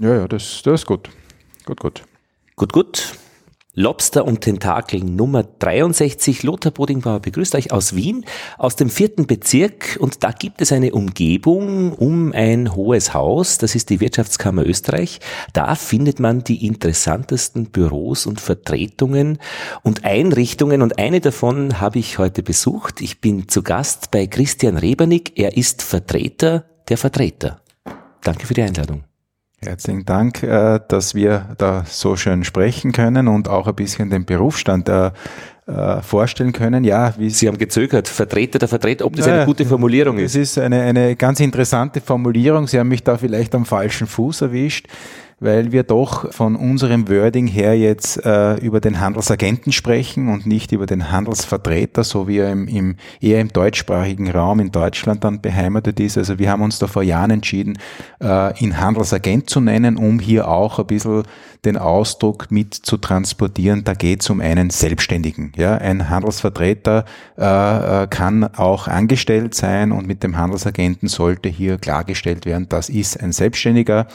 Ja, ja, das, das ist gut. Gut, gut. Gut, gut. Lobster und Tentakel Nummer 63. Lothar Bodingbauer begrüßt euch aus Wien, aus dem vierten Bezirk. Und da gibt es eine Umgebung um ein hohes Haus. Das ist die Wirtschaftskammer Österreich. Da findet man die interessantesten Büros und Vertretungen und Einrichtungen. Und eine davon habe ich heute besucht. Ich bin zu Gast bei Christian Rebernick. Er ist Vertreter der Vertreter. Danke für die Einladung. Herzlichen Dank, äh, dass wir da so schön sprechen können und auch ein bisschen den Berufsstand äh, äh, vorstellen können. Ja, wie Sie haben gezögert, Vertreter der Vertreter, ob das eine gute Formulierung ist. Es ist eine, eine ganz interessante Formulierung. Sie haben mich da vielleicht am falschen Fuß erwischt weil wir doch von unserem Wording her jetzt äh, über den Handelsagenten sprechen und nicht über den Handelsvertreter, so wie er im, im, eher im deutschsprachigen Raum in Deutschland dann beheimatet ist. Also wir haben uns da vor Jahren entschieden, äh, ihn Handelsagent zu nennen, um hier auch ein bisschen den Ausdruck mit zu transportieren. Da geht es um einen Selbstständigen. Ja, ein Handelsvertreter äh, äh, kann auch angestellt sein und mit dem Handelsagenten sollte hier klargestellt werden, das ist ein Selbstständiger,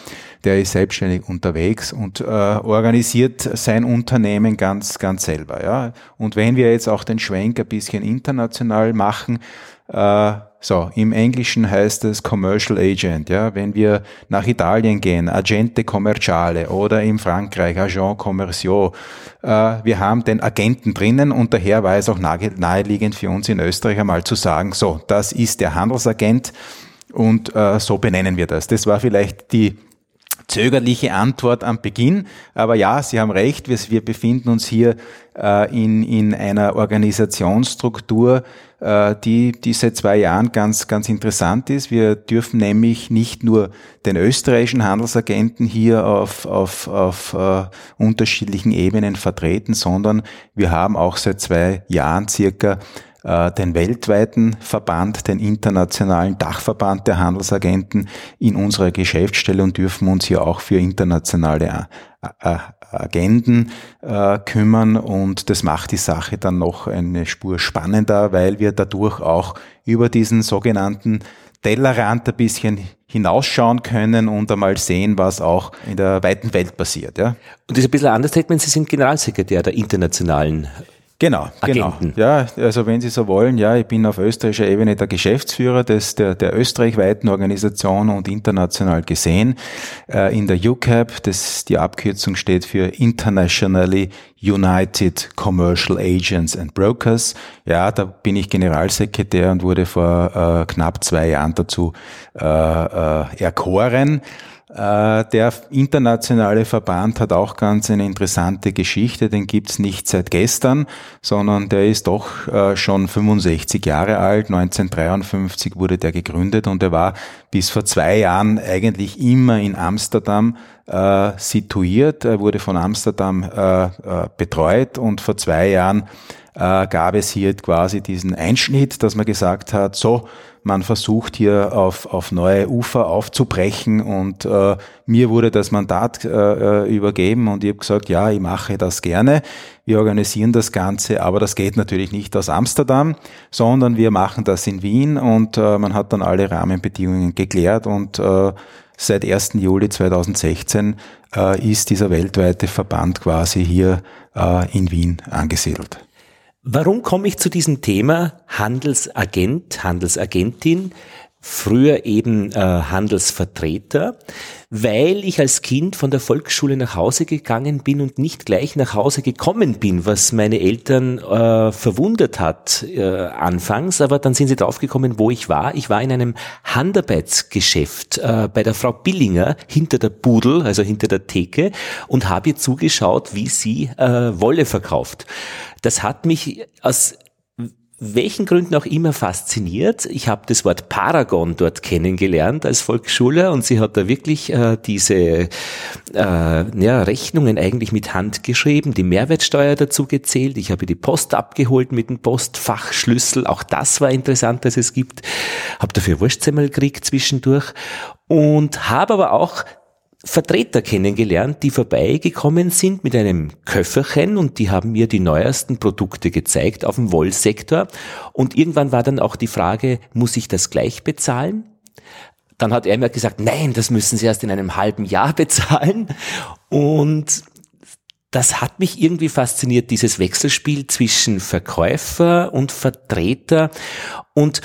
der ist selbstständig unterwegs und äh, organisiert sein Unternehmen ganz, ganz selber. Ja. Und wenn wir jetzt auch den Schwenk ein bisschen international machen, äh, so, im Englischen heißt es Commercial Agent. Ja, wenn wir nach Italien gehen, Agente Commerciale oder in Frankreich Agent Commerciaux. Äh, wir haben den Agenten drinnen und daher war es auch naheliegend für uns in Österreich einmal zu sagen, so, das ist der Handelsagent und äh, so benennen wir das. Das war vielleicht die zögerliche Antwort am Beginn. Aber ja, Sie haben recht, wir, wir befinden uns hier äh, in, in einer Organisationsstruktur, die, die seit zwei Jahren ganz, ganz interessant ist. Wir dürfen nämlich nicht nur den österreichischen Handelsagenten hier auf, auf, auf äh, unterschiedlichen Ebenen vertreten, sondern wir haben auch seit zwei Jahren circa äh, den weltweiten Verband, den internationalen Dachverband der Handelsagenten in unserer Geschäftsstelle und dürfen uns hier auch für internationale äh, äh, Agenden äh, kümmern und das macht die Sache dann noch eine Spur spannender, weil wir dadurch auch über diesen sogenannten Tellerrand ein bisschen hinausschauen können und einmal sehen, was auch in der weiten Welt passiert. Ja. Und das ist ein bisschen anders, Statement, Sie sind Generalsekretär der internationalen Genau, genau. Agenten. genau. Ja, also wenn Sie so wollen, ja, ich bin auf österreichischer Ebene der Geschäftsführer des, der, der österreichweiten Organisation und international gesehen. Äh, in der UCAP, das, die Abkürzung steht für Internationally United Commercial Agents and Brokers. Ja, da bin ich Generalsekretär und wurde vor äh, knapp zwei Jahren dazu äh, äh, erkoren. Äh, der internationale Verband hat auch ganz eine interessante Geschichte, den gibt's nicht seit gestern, sondern der ist doch äh, schon 65 Jahre alt. 1953 wurde der gegründet und er war bis vor zwei Jahren eigentlich immer in Amsterdam äh, situiert. Er wurde von Amsterdam betreut und vor zwei Jahren gab es hier quasi diesen Einschnitt, dass man gesagt hat, so, man versucht hier auf, auf neue Ufer aufzubrechen und äh, mir wurde das Mandat äh, äh, übergeben und ich habe gesagt, ja, ich mache das gerne. Wir organisieren das Ganze, aber das geht natürlich nicht aus Amsterdam, sondern wir machen das in Wien und äh, man hat dann alle Rahmenbedingungen geklärt und äh, seit 1. Juli 2016 äh, ist dieser weltweite Verband quasi hier äh, in Wien angesiedelt. Warum komme ich zu diesem Thema Handelsagent, Handelsagentin? Früher eben äh, Handelsvertreter, weil ich als Kind von der Volksschule nach Hause gegangen bin und nicht gleich nach Hause gekommen bin, was meine Eltern äh, verwundert hat äh, anfangs, aber dann sind sie draufgekommen, wo ich war. Ich war in einem Handarbeitsgeschäft äh, bei der Frau Billinger hinter der Pudel, also hinter der Theke und habe ihr zugeschaut, wie sie äh, Wolle verkauft. Das hat mich aus welchen Gründen auch immer fasziniert. Ich habe das Wort Paragon dort kennengelernt als Volksschüler und sie hat da wirklich äh, diese äh, ja, Rechnungen eigentlich mit Hand geschrieben, die Mehrwertsteuer dazu gezählt. Ich habe die Post abgeholt mit dem Postfachschlüssel. Auch das war interessant, dass es gibt. Habe dafür Wurstsemmel gekriegt zwischendurch und habe aber auch Vertreter kennengelernt, die vorbeigekommen sind mit einem Köfferchen und die haben mir die neuesten Produkte gezeigt auf dem Wollsektor. Und irgendwann war dann auch die Frage, muss ich das gleich bezahlen? dann hat er mir gesagt, nein, das müssen Sie erst in einem halben Jahr bezahlen. Und das hat mich irgendwie fasziniert, dieses Wechselspiel zwischen Verkäufer und Vertreter. Und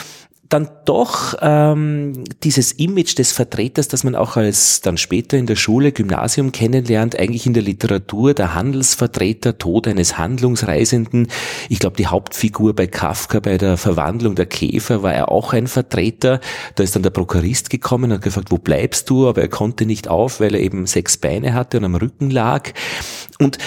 dann doch ähm, dieses Image des Vertreters, das man auch als dann später in der Schule, Gymnasium kennenlernt, eigentlich in der Literatur, der Handelsvertreter, Tod eines Handlungsreisenden. Ich glaube, die Hauptfigur bei Kafka, bei der Verwandlung der Käfer, war er auch ein Vertreter. Da ist dann der Prokurist gekommen und gefragt, wo bleibst du? Aber er konnte nicht auf, weil er eben sechs Beine hatte und am Rücken lag. Und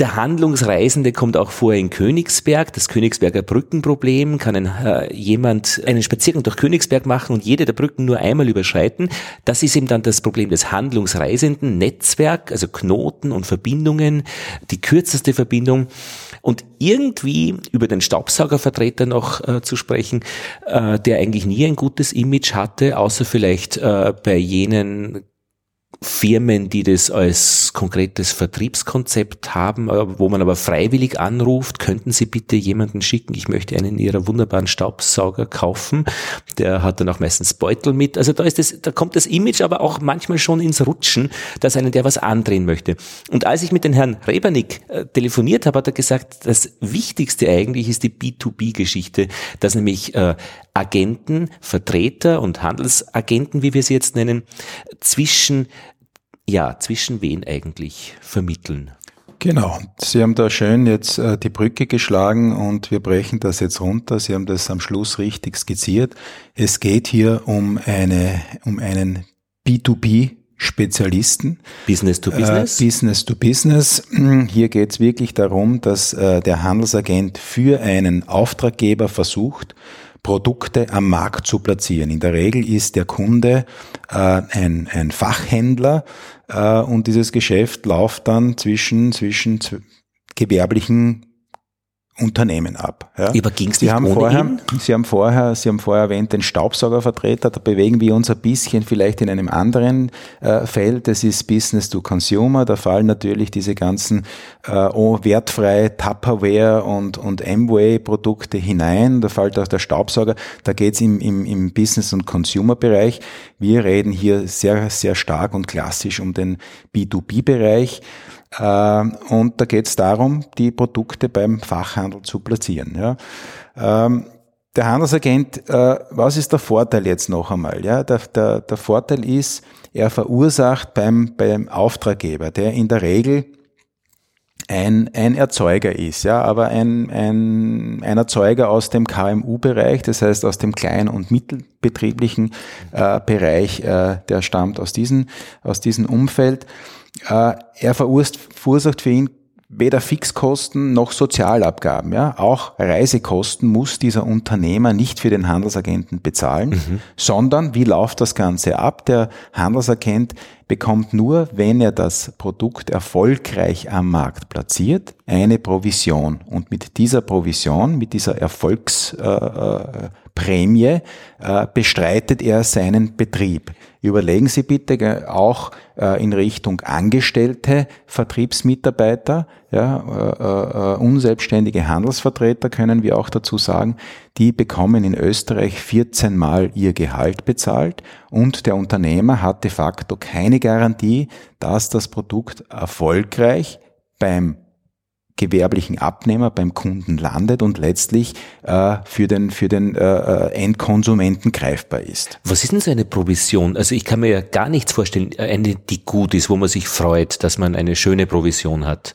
der Handlungsreisende kommt auch vor in Königsberg. Das Königsberger Brückenproblem kann ein, äh, jemand einen Spaziergang durch Königsberg machen und jede der Brücken nur einmal überschreiten. Das ist eben dann das Problem des Handlungsreisenden. Netzwerk, also Knoten und Verbindungen, die kürzeste Verbindung. Und irgendwie über den Staubsaugervertreter noch äh, zu sprechen, äh, der eigentlich nie ein gutes Image hatte, außer vielleicht äh, bei jenen Firmen, die das als konkretes Vertriebskonzept haben, äh, wo man aber freiwillig anruft, könnten Sie bitte jemanden schicken, ich möchte einen Ihrer wunderbaren Staubsauger kaufen. Der hat dann auch meistens Beutel mit. Also da ist das, da kommt das Image aber auch manchmal schon ins Rutschen, dass einen der was andrehen möchte. Und als ich mit dem Herrn Rebernick äh, telefoniert habe, hat er gesagt, das Wichtigste eigentlich ist die B2B-Geschichte, dass nämlich äh, Agenten, Vertreter und Handelsagenten, wie wir sie jetzt nennen, zwischen ja, zwischen wen eigentlich vermitteln? Genau. Sie haben da schön jetzt äh, die Brücke geschlagen und wir brechen das jetzt runter. Sie haben das am Schluss richtig skizziert. Es geht hier um eine, um einen B2B Spezialisten. Business to Business? Äh, Business to Business. Hier geht es wirklich darum, dass äh, der Handelsagent für einen Auftraggeber versucht, Produkte am Markt zu platzieren. In der Regel ist der Kunde äh, ein, ein Fachhändler äh, und dieses Geschäft läuft dann zwischen, zwischen gewerblichen Unternehmen ab. Ja. Aber ging's Sie haben vorher, Sie haben vorher, Sie haben vorher erwähnt den Staubsaugervertreter. Da bewegen wir uns ein bisschen vielleicht in einem anderen äh, Feld. Das ist Business to Consumer. Da fallen natürlich diese ganzen äh, oh, wertfrei Tupperware und und Amway Produkte hinein. Da fällt auch der Staubsauger. Da geht's im, im im Business und Consumer Bereich. Wir reden hier sehr sehr stark und klassisch um den B2B Bereich. Ähm, und da geht es darum, die Produkte beim Fachhandel zu platzieren. Ja. Ähm, der Handelsagent, äh, was ist der Vorteil jetzt noch einmal? Ja, der, der, der Vorteil ist, er verursacht beim, beim Auftraggeber, der in der Regel ein, ein Erzeuger ist, ja, aber ein, ein, ein Erzeuger aus dem KMU-Bereich, das heißt aus dem kleinen und mittelbetrieblichen äh, Bereich, äh, der stammt aus diesem aus diesem Umfeld. Äh, er verursacht für ihn weder Fixkosten noch Sozialabgaben. Ja? Auch Reisekosten muss dieser Unternehmer nicht für den Handelsagenten bezahlen, mhm. sondern wie läuft das Ganze ab? Der Handelsagent bekommt nur, wenn er das Produkt erfolgreich am Markt platziert, eine Provision. Und mit dieser Provision, mit dieser Erfolgsprämie, äh, äh, bestreitet er seinen Betrieb. Überlegen Sie bitte auch äh, in Richtung Angestellte Vertriebsmitarbeiter, ja, äh, äh, unselbstständige Handelsvertreter können wir auch dazu sagen, die bekommen in Österreich 14 Mal ihr Gehalt bezahlt und der Unternehmer hat de facto keine Garantie, dass das Produkt erfolgreich beim gewerblichen Abnehmer beim Kunden landet und letztlich äh, für den, für den äh, äh, Endkonsumenten greifbar ist. Was ist denn so eine Provision? Also ich kann mir ja gar nichts vorstellen, eine, die gut ist, wo man sich freut, dass man eine schöne Provision hat.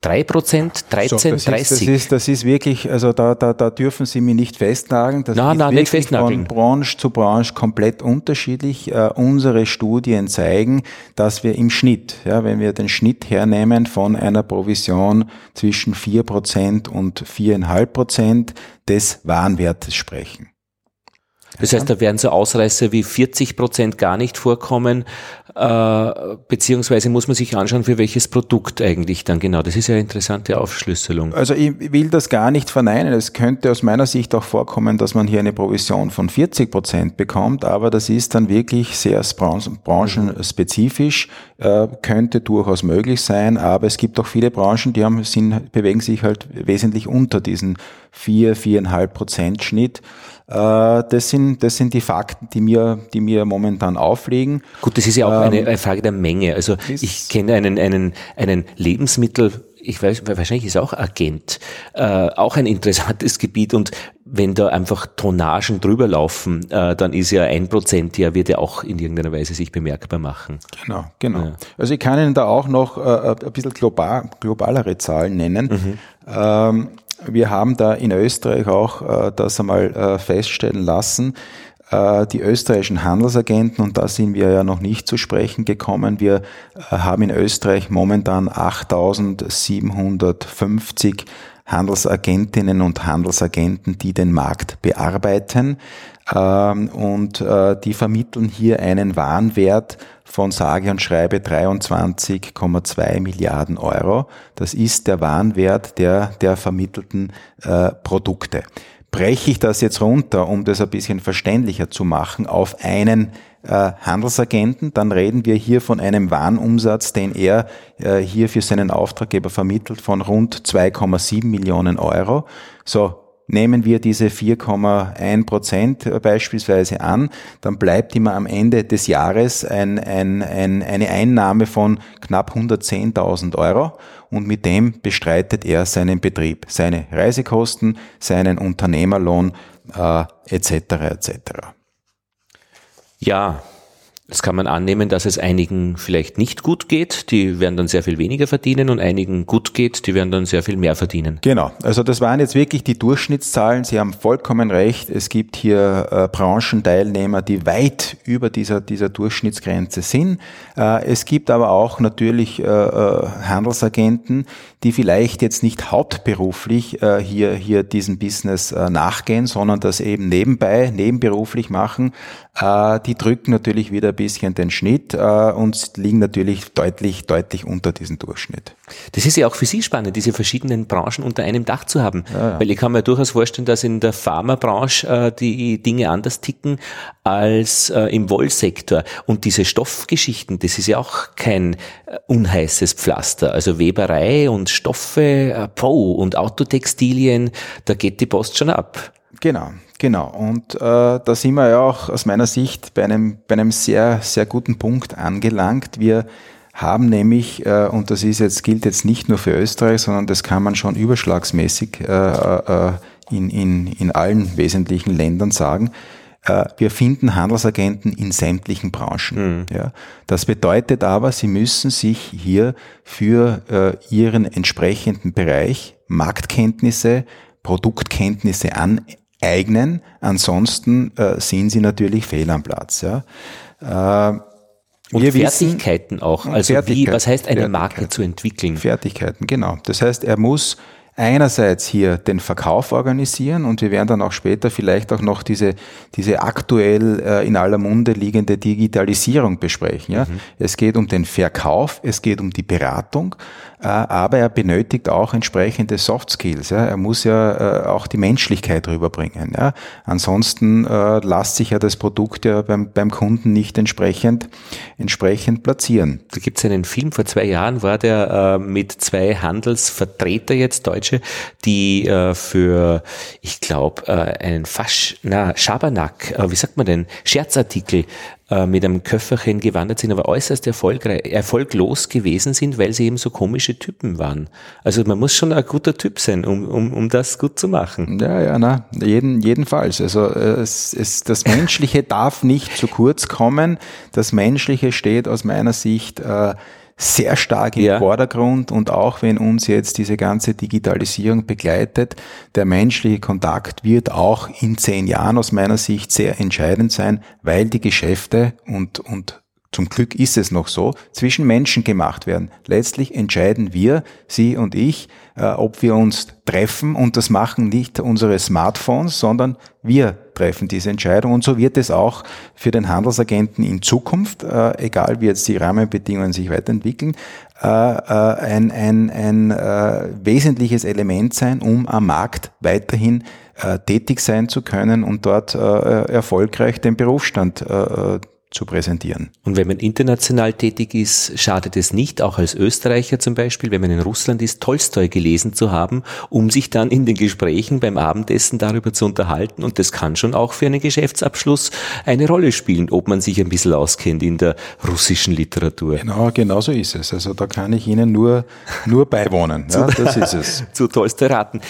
3 Prozent, 13, so, das 30. Ist, das, ist, das ist wirklich, also da, da, da dürfen Sie mich nicht festnageln. Das nein, ist nein, nicht festnageln. von Branche zu Branche komplett unterschiedlich. Äh, unsere Studien zeigen, dass wir im Schnitt, ja, wenn wir den Schnitt hernehmen von einer Provision zwischen 4 Prozent und 4,5 Prozent des Warenwertes sprechen. Das heißt, da werden so Ausreißer wie 40 Prozent gar nicht vorkommen, äh, beziehungsweise muss man sich anschauen, für welches Produkt eigentlich dann genau. Das ist ja eine interessante Aufschlüsselung. Also ich will das gar nicht verneinen. Es könnte aus meiner Sicht auch vorkommen, dass man hier eine Provision von 40 Prozent bekommt, aber das ist dann wirklich sehr branchenspezifisch, äh, könnte durchaus möglich sein, aber es gibt auch viele Branchen, die haben, sind, bewegen sich halt wesentlich unter diesen 4, 4,5 Prozent Schnitt. Äh, das sind sind, das sind die Fakten, die mir, die mir momentan aufliegen. Gut, das ist ja auch ähm, eine, eine Frage der Menge. Also ich kenne einen, einen, einen Lebensmittel ich weiß, wahrscheinlich ist auch Agent, äh, auch ein interessantes Gebiet und wenn da einfach Tonnagen drüber laufen, äh, dann ist ja ein Prozent, ja, wird ja auch in irgendeiner Weise sich bemerkbar machen. Genau, genau. Ja. Also ich kann Ihnen da auch noch äh, ein bisschen global, globalere Zahlen nennen. Mhm. Ähm, wir haben da in Österreich auch äh, das einmal äh, feststellen lassen, äh, die österreichischen Handelsagenten, und da sind wir ja noch nicht zu sprechen gekommen, wir äh, haben in Österreich momentan 8750 Handelsagentinnen und Handelsagenten, die den Markt bearbeiten. Ähm, und äh, die vermitteln hier einen Warenwert von sage und schreibe 23,2 Milliarden Euro. Das ist der Warenwert der, der vermittelten Produkte breche ich das jetzt runter, um das ein bisschen verständlicher zu machen, auf einen äh, Handelsagenten, dann reden wir hier von einem Warenumsatz, den er äh, hier für seinen Auftraggeber vermittelt von rund 2,7 Millionen Euro. So, Nehmen wir diese 4,1 Prozent beispielsweise an, dann bleibt immer am Ende des Jahres ein, ein, ein, eine Einnahme von knapp 110.000 Euro und mit dem bestreitet er seinen Betrieb, seine Reisekosten, seinen Unternehmerlohn äh, etc. etc. Ja, Jetzt kann man annehmen, dass es einigen vielleicht nicht gut geht, die werden dann sehr viel weniger verdienen und einigen gut geht, die werden dann sehr viel mehr verdienen. Genau, also das waren jetzt wirklich die Durchschnittszahlen. Sie haben vollkommen recht. Es gibt hier äh, Branchenteilnehmer, die weit über dieser, dieser Durchschnittsgrenze sind. Äh, es gibt aber auch natürlich äh, äh Handelsagenten, die vielleicht jetzt nicht hauptberuflich äh, hier, hier diesem Business äh, nachgehen, sondern das eben nebenbei, nebenberuflich machen. die drücken natürlich wieder ein bisschen den Schnitt äh, und liegen natürlich deutlich, deutlich unter diesem Durchschnitt. Das ist ja auch für Sie spannend, diese verschiedenen Branchen unter einem Dach zu haben. Ja, ja. Weil ich kann mir durchaus vorstellen, dass in der Pharmabranche äh, die Dinge anders ticken als äh, im Wollsektor. Und diese Stoffgeschichten, das ist ja auch kein äh, unheißes Pflaster. Also Weberei und Stoffe, äh, Po und Autotextilien, da geht die Post schon ab. Genau, genau. Und äh, da sind wir ja auch aus meiner Sicht bei einem, bei einem sehr, sehr guten Punkt angelangt. Wir haben nämlich, äh, und das ist jetzt, gilt jetzt nicht nur für Österreich, sondern das kann man schon überschlagsmäßig äh, äh, in, in, in allen wesentlichen Ländern sagen, äh, wir finden Handelsagenten in sämtlichen Branchen. Mhm. Ja. Das bedeutet aber, sie müssen sich hier für äh, ihren entsprechenden Bereich Marktkenntnisse, Produktkenntnisse an, eignen. Ansonsten äh, sind sie natürlich fehl am Platz. Ja. Äh, und wir Fertigkeiten wissen, auch. Also wie, was heißt eine Marke zu entwickeln? Fertigkeiten, genau. Das heißt, er muss einerseits hier den Verkauf organisieren und wir werden dann auch später vielleicht auch noch diese, diese aktuell äh, in aller Munde liegende Digitalisierung besprechen. Ja? Mhm. Es geht um den Verkauf, es geht um die Beratung, äh, aber er benötigt auch entsprechende Soft Skills. Ja? Er muss ja äh, auch die Menschlichkeit rüberbringen. Ja? Ansonsten äh, lässt sich ja das Produkt ja beim, beim Kunden nicht entsprechend, entsprechend platzieren. Da gibt es einen Film, vor zwei Jahren war der äh, mit zwei Handelsvertreter jetzt, Deutsche, die äh, für, ich glaube, äh, einen Fasch, na, Schabernack, äh, wie sagt man denn, Scherzartikel äh, mit einem Köfferchen gewandert sind, aber äußerst erfolglos gewesen sind, weil sie eben so komische Typen waren. Also man muss schon ein guter Typ sein, um, um, um das gut zu machen. Ja, ja, na, jeden, jedenfalls. Also äh, es, es, das Menschliche darf nicht zu kurz kommen. Das Menschliche steht aus meiner Sicht äh, sehr stark im ja. Vordergrund und auch wenn uns jetzt diese ganze Digitalisierung begleitet, der menschliche Kontakt wird auch in zehn Jahren aus meiner Sicht sehr entscheidend sein, weil die Geschäfte und, und zum Glück ist es noch so, zwischen Menschen gemacht werden. Letztlich entscheiden wir, Sie und ich, äh, ob wir uns treffen und das machen nicht unsere Smartphones, sondern wir treffen diese Entscheidung und so wird es auch für den Handelsagenten in Zukunft, äh, egal wie jetzt die Rahmenbedingungen sich weiterentwickeln, äh, ein, ein, ein wesentliches Element sein, um am Markt weiterhin tätig sein zu können und dort erfolgreich den Berufsstand zu präsentieren. Und wenn man international tätig ist, schadet es nicht, auch als Österreicher zum Beispiel, wenn man in Russland ist, Tolstoi gelesen zu haben, um sich dann in den Gesprächen beim Abendessen darüber zu unterhalten. Und das kann schon auch für einen Geschäftsabschluss eine Rolle spielen, ob man sich ein bisschen auskennt in der russischen Literatur. Genau, genau so ist es. Also da kann ich Ihnen nur, nur beiwohnen. Ja, das ist es. zu Tolstoi raten.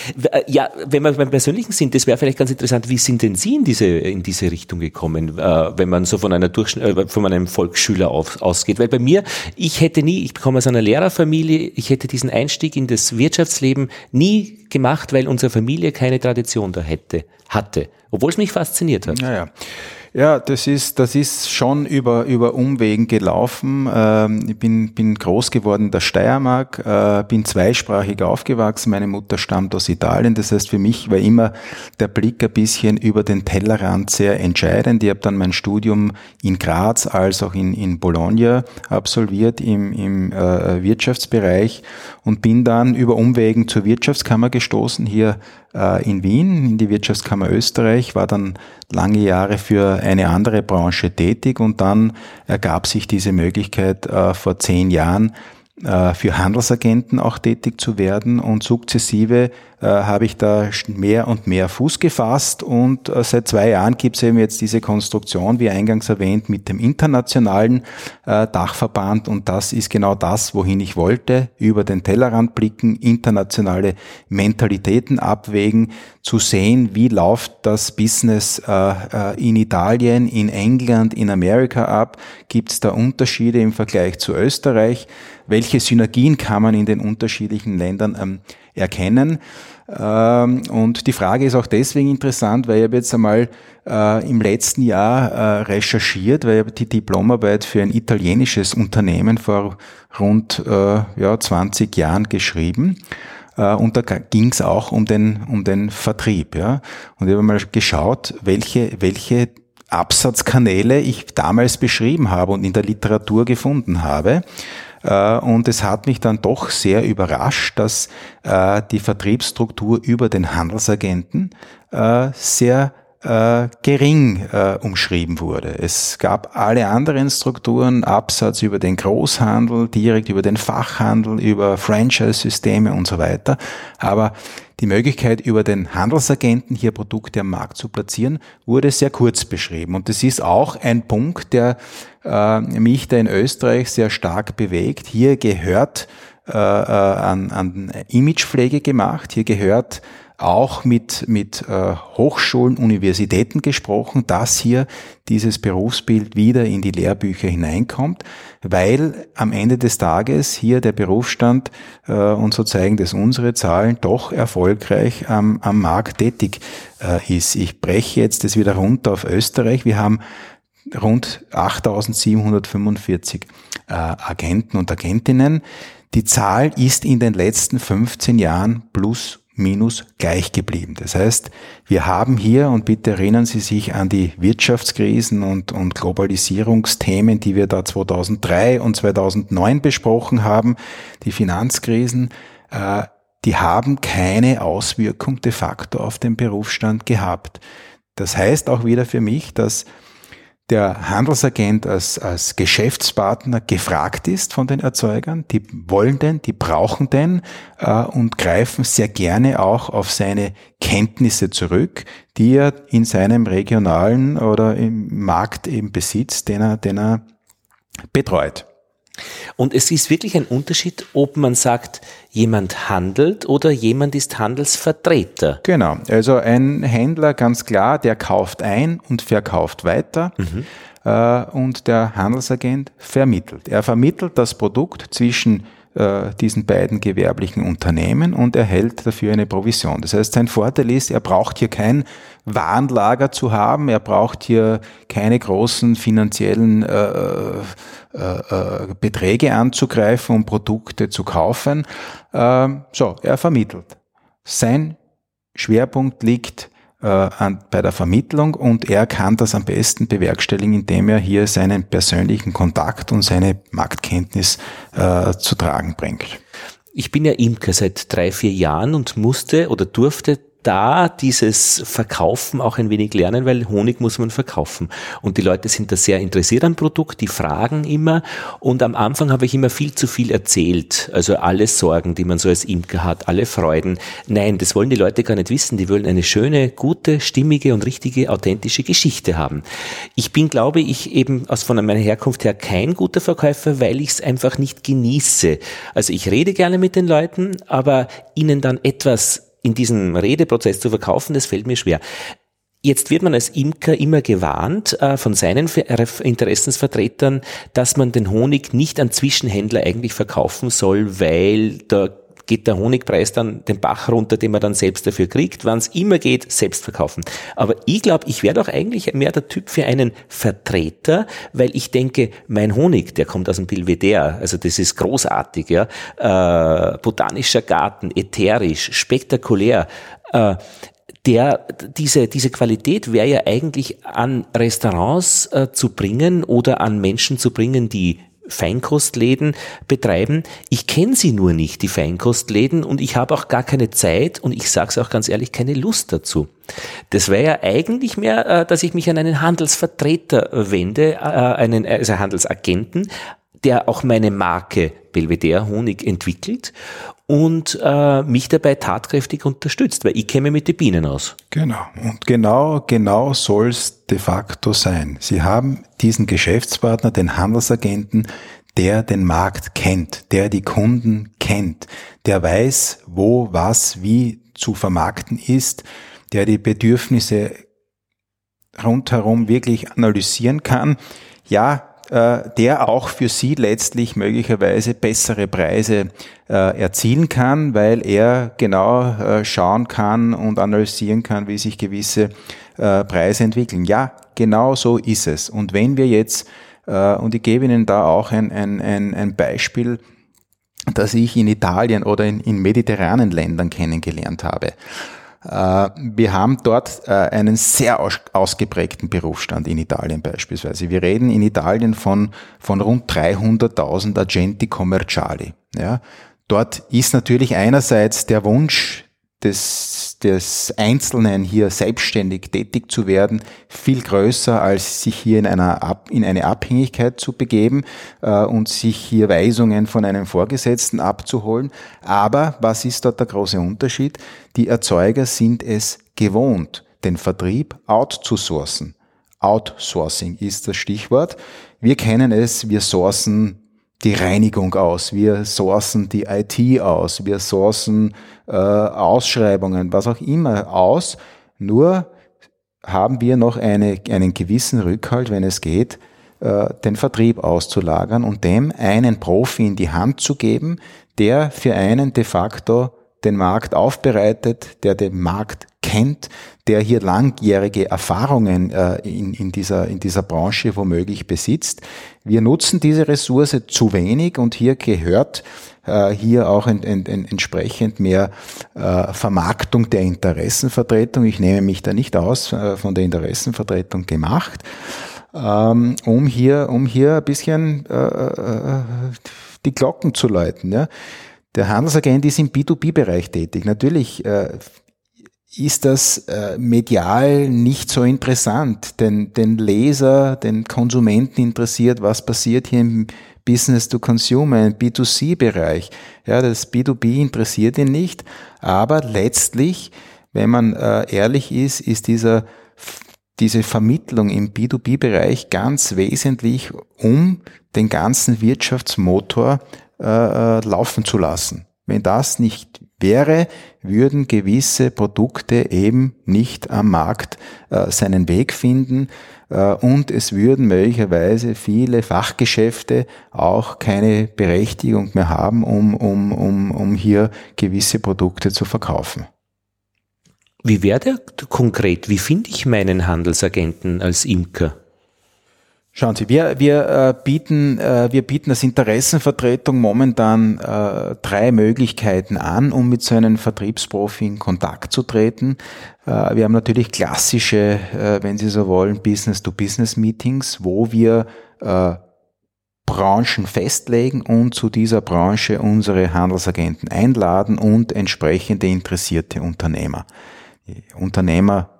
Ja, wenn wir beim Persönlichen sind, das wäre vielleicht ganz interessant, wie sind denn Sie in diese, in diese Richtung gekommen, äh, wenn man so von einer Äh, von einem Volksschüler auf, ausgeht? Weil bei mir, ich hätte nie, ich komme aus einer Lehrerfamilie, ich hätte diesen Einstieg in das Wirtschaftsleben nie gemacht, weil unsere Familie keine Tradition da hätte, hatte. Obwohl es mich fasziniert hat. Ja, ja. Das ist, das ist schon über, über Umwegen gelaufen. Ähm, ich bin, bin groß geworden in der Steiermark, äh, bin zweisprachig aufgewachsen. Meine Mutter stammt aus Italien. Das heißt, für mich war immer der Blick ein bisschen über den Tellerrand sehr entscheidend. Ich habe dann mein Studium in Graz als auch in, in Bologna absolviert im, im äh, Wirtschaftsbereich und bin dann über Umwegen zur Wirtschaftskammer gestoßen, hier in Wien, in die Wirtschaftskammer Österreich, war dann lange Jahre für eine andere Branche tätig und dann ergab sich diese Möglichkeit äh, vor zehn Jahren äh, für Handelsagenten auch tätig zu werden. Und sukzessive äh, habe ich da mehr und mehr Fuß gefasst. Und äh, seit zwei Jahren gibt es eben jetzt diese Konstruktion, wie eingangs erwähnt, mit dem internationalen äh, Dachverband. Und das ist genau das, wohin ich wollte, über den Tellerrand blicken, internationale Mentalitäten abwägen, zu sehen, wie läuft das Business äh, äh, in Italien, in England, in Amerika ab, gibt es da Unterschiede im Vergleich zu Österreich, welche Synergien kann man in den unterschiedlichen Ländern ähm, erkennen. Ähm, und die Frage ist auch deswegen interessant, weil ich habe jetzt einmal äh, im letzten Jahr recherchiert, weil ich habe die Diplomarbeit für ein italienisches Unternehmen vor rund ja, 20 Jahren geschrieben. Äh, und da ging es auch um den, um den Vertrieb. Ja. Und ich habe mal geschaut, welche, welche Absatzkanäle ich damals beschrieben habe und in der Literatur gefunden habe. Äh, und es hat mich dann doch sehr überrascht, dass äh, die Vertriebsstruktur über den Handelsagenten äh, gering umschrieben wurde. Es gab alle anderen Strukturen, Absatz über den Großhandel, direkt über den Fachhandel, über Franchise-Systeme und so weiter. Aber die Möglichkeit, über den Handelsagenten hier Produkte am Markt zu platzieren, wurde sehr kurz beschrieben. Und das ist auch ein Punkt, der äh, mich da in Österreich sehr stark bewegt. Hier gehört äh, äh, an, an Imagepflege gemacht. Hier gehört auch mit, mit äh, Hochschulen, Universitäten gesprochen, dass hier dieses Berufsbild wieder in die Lehrbücher hineinkommt, weil am Ende des Tages hier der Berufsstand, äh, und so zeigen das unsere Zahlen, doch erfolgreich am, am Markt tätig äh, ist. Ich breche jetzt das wieder runter auf Österreich. Wir haben rund 8745 äh, Agenten und Agentinnen. Die Zahl ist in den letzten 15 Jahren plus minus gleich geblieben. Das heißt, wir haben hier, und bitte erinnern Sie sich an die Wirtschaftskrisen und, und Globalisierungsthemen, die wir da 2003 und 2009 besprochen haben, die Finanzkrisen, äh, die haben keine Auswirkung de facto auf den Berufsstand gehabt. Das heißt auch wieder für mich, dass der Handelsagent als, als Geschäftspartner gefragt ist von den Erzeugern. Die wollen den, die brauchen den äh, und greifen sehr gerne auch auf seine Kenntnisse zurück, die er in seinem regionalen oder im Markt eben besitzt, den er, den er betreut. Und es ist wirklich ein Unterschied, ob man sagt, jemand handelt oder jemand ist Handelsvertreter. Genau, also ein Händler ganz klar, der kauft ein und verkauft weiter. Mhm. Äh, und der Handelsagent vermittelt. Er vermittelt das Produkt zwischen äh, diesen beiden gewerblichen Unternehmen und erhält dafür eine Provision. Das heißt, sein Vorteil ist, er braucht hier kein Warenlager zu haben, er braucht hier keine großen finanziellen äh, äh, äh, Beträge anzugreifen, um Produkte zu kaufen. Äh, so, er vermittelt. Sein Schwerpunkt liegt an, bei der Vermittlung und er kann das am besten bewerkstelligen, indem er hier seinen persönlichen Kontakt und seine Marktkenntnis äh, zu tragen bringt. Ich bin ja Imker seit drei, vier Jahren und musste oder durfte da dieses Verkaufen auch ein wenig lernen, weil Honig muss man verkaufen. Und die Leute sind da sehr interessiert am Produkt, die fragen immer. Und am Anfang habe ich immer viel zu viel erzählt. Also alle Sorgen, die man so als Imker hat, alle Freuden. Nein, das wollen die Leute gar nicht wissen. Die wollen eine schöne, gute, stimmige und richtige, authentische Geschichte haben. Ich bin, glaube ich, eben aus von meiner Herkunft her kein guter Verkäufer, weil ich es einfach nicht genieße. Also ich rede gerne mit den Leuten, aber ihnen dann etwas in diesem Redeprozess zu verkaufen, das fällt mir schwer. Jetzt wird man als Imker immer gewarnt äh, von seinen Interessensvertretern, dass man den Honig nicht an Zwischenhändler eigentlich verkaufen soll, weil da geht der Honigpreis dann den Bach runter, den man dann selbst dafür kriegt. Wann es immer geht, selbst verkaufen. Aber ich glaube, ich wäre doch eigentlich mehr der Typ für einen Vertreter, weil ich denke, mein Honig, der kommt aus dem Belvedere, also das ist großartig, ja, äh, botanischer Garten, ätherisch, spektakulär. Äh, der, diese, diese Qualität wäre ja eigentlich an Restaurants äh, zu bringen oder an Menschen zu bringen, die Feinkostläden betreiben. Ich kenne sie nur nicht, die Feinkostläden, und ich habe auch gar keine Zeit und ich sage es auch ganz ehrlich, keine Lust dazu. Das wäre ja eigentlich mehr, äh, dass ich mich an einen Handelsvertreter wende, äh, einen also Handelsagenten, der auch meine Marke Belvedere Honig entwickelt und äh, mich dabei tatkräftig unterstützt, weil ich käme mit den Bienen aus. Genau. Und genau, genau soll es de facto sein. Sie haben diesen Geschäftspartner, den Handelsagenten, der den Markt kennt, der die Kunden kennt, der weiß, wo, was, wie zu vermarkten ist, der die Bedürfnisse rundherum wirklich analysieren kann. Ja, der auch für Sie letztlich möglicherweise bessere Preise äh, erzielen kann, weil er genau äh, schauen kann und analysieren kann, wie sich gewisse Preise entwickeln. Ja, genau so ist es. Und wenn wir jetzt, und ich gebe Ihnen da auch ein, ein, ein, ein Beispiel, das ich in Italien oder in, in mediterranen Ländern kennengelernt habe. Äh, wir haben dort äh, einen sehr ausgeprägten Berufsstand in Italien beispielsweise. Wir reden in Italien von, von rund 300.000 Agenti commerciali. Ja. Dort ist natürlich einerseits der Wunsch des, des Einzelnen hier selbstständig tätig zu werden viel größer, als sich hier in, einer, in eine Abhängigkeit zu begeben äh, und sich hier Weisungen von einem Vorgesetzten abzuholen. Aber was ist dort der große Unterschied? Die Erzeuger sind es gewohnt, den Vertrieb outzusourcen. Outsourcing ist das Stichwort. Wir kennen es, wir sourcen die Reinigung aus, wir sourcen die IT aus, wir sourcen äh, Ausschreibungen, was auch immer aus. Nur haben wir noch eine, einen gewissen Rückhalt, wenn es geht, äh, den Vertrieb auszulagern und dem einen Profi in die Hand zu geben, der für einen de facto den Markt aufbereitet, der den Markt kennt, der hier langjährige Erfahrungen äh, in, in, dieser, in dieser Branche womöglich besitzt. Wir nutzen diese Ressource zu wenig und hier gehört äh, hier auch ent, ent, ent, entsprechend mehr äh, Vermarktung der Interessenvertretung. Ich nehme mich da nicht aus von der Interessenvertretung gemacht, ähm, um hier, um hier ein bisschen die Glocken zu läuten. Ja. Der Handelsagent ist im B2B-Bereich tätig. Natürlich äh, ist das äh, medial nicht so interessant, denn den Leser, den Konsumenten interessiert, was passiert hier im Business to Consumer, im B2C-Bereich. Ja, das B2B interessiert ihn nicht, aber letztlich, wenn man äh, ehrlich ist, ist dieser diese Vermittlung im B2B-Bereich ganz wesentlich, um den ganzen Wirtschaftsmotor äh, äh, laufen zu lassen. Wenn das nicht wäre, würden gewisse Produkte eben nicht am Markt äh, seinen Weg finden äh, und es würden möglicherweise viele Fachgeschäfte auch keine Berechtigung mehr haben, um, um, um, um hier gewisse Produkte zu verkaufen. Wie wäre der konkret? Wie finde ich meinen Handelsagenten als Imker? Schauen Sie, wir, wir, äh, bieten, äh, wir bieten als Interessenvertretung momentan äh, drei Möglichkeiten an, um mit so einem Vertriebsprofi in Kontakt zu treten. Äh, wir haben natürlich klassische, äh, wenn Sie so wollen, Business-to-Business-Meetings, wo wir äh, Branchen festlegen und zu dieser Branche unsere Handelsagenten einladen und entsprechende interessierte Unternehmer. Unternehmer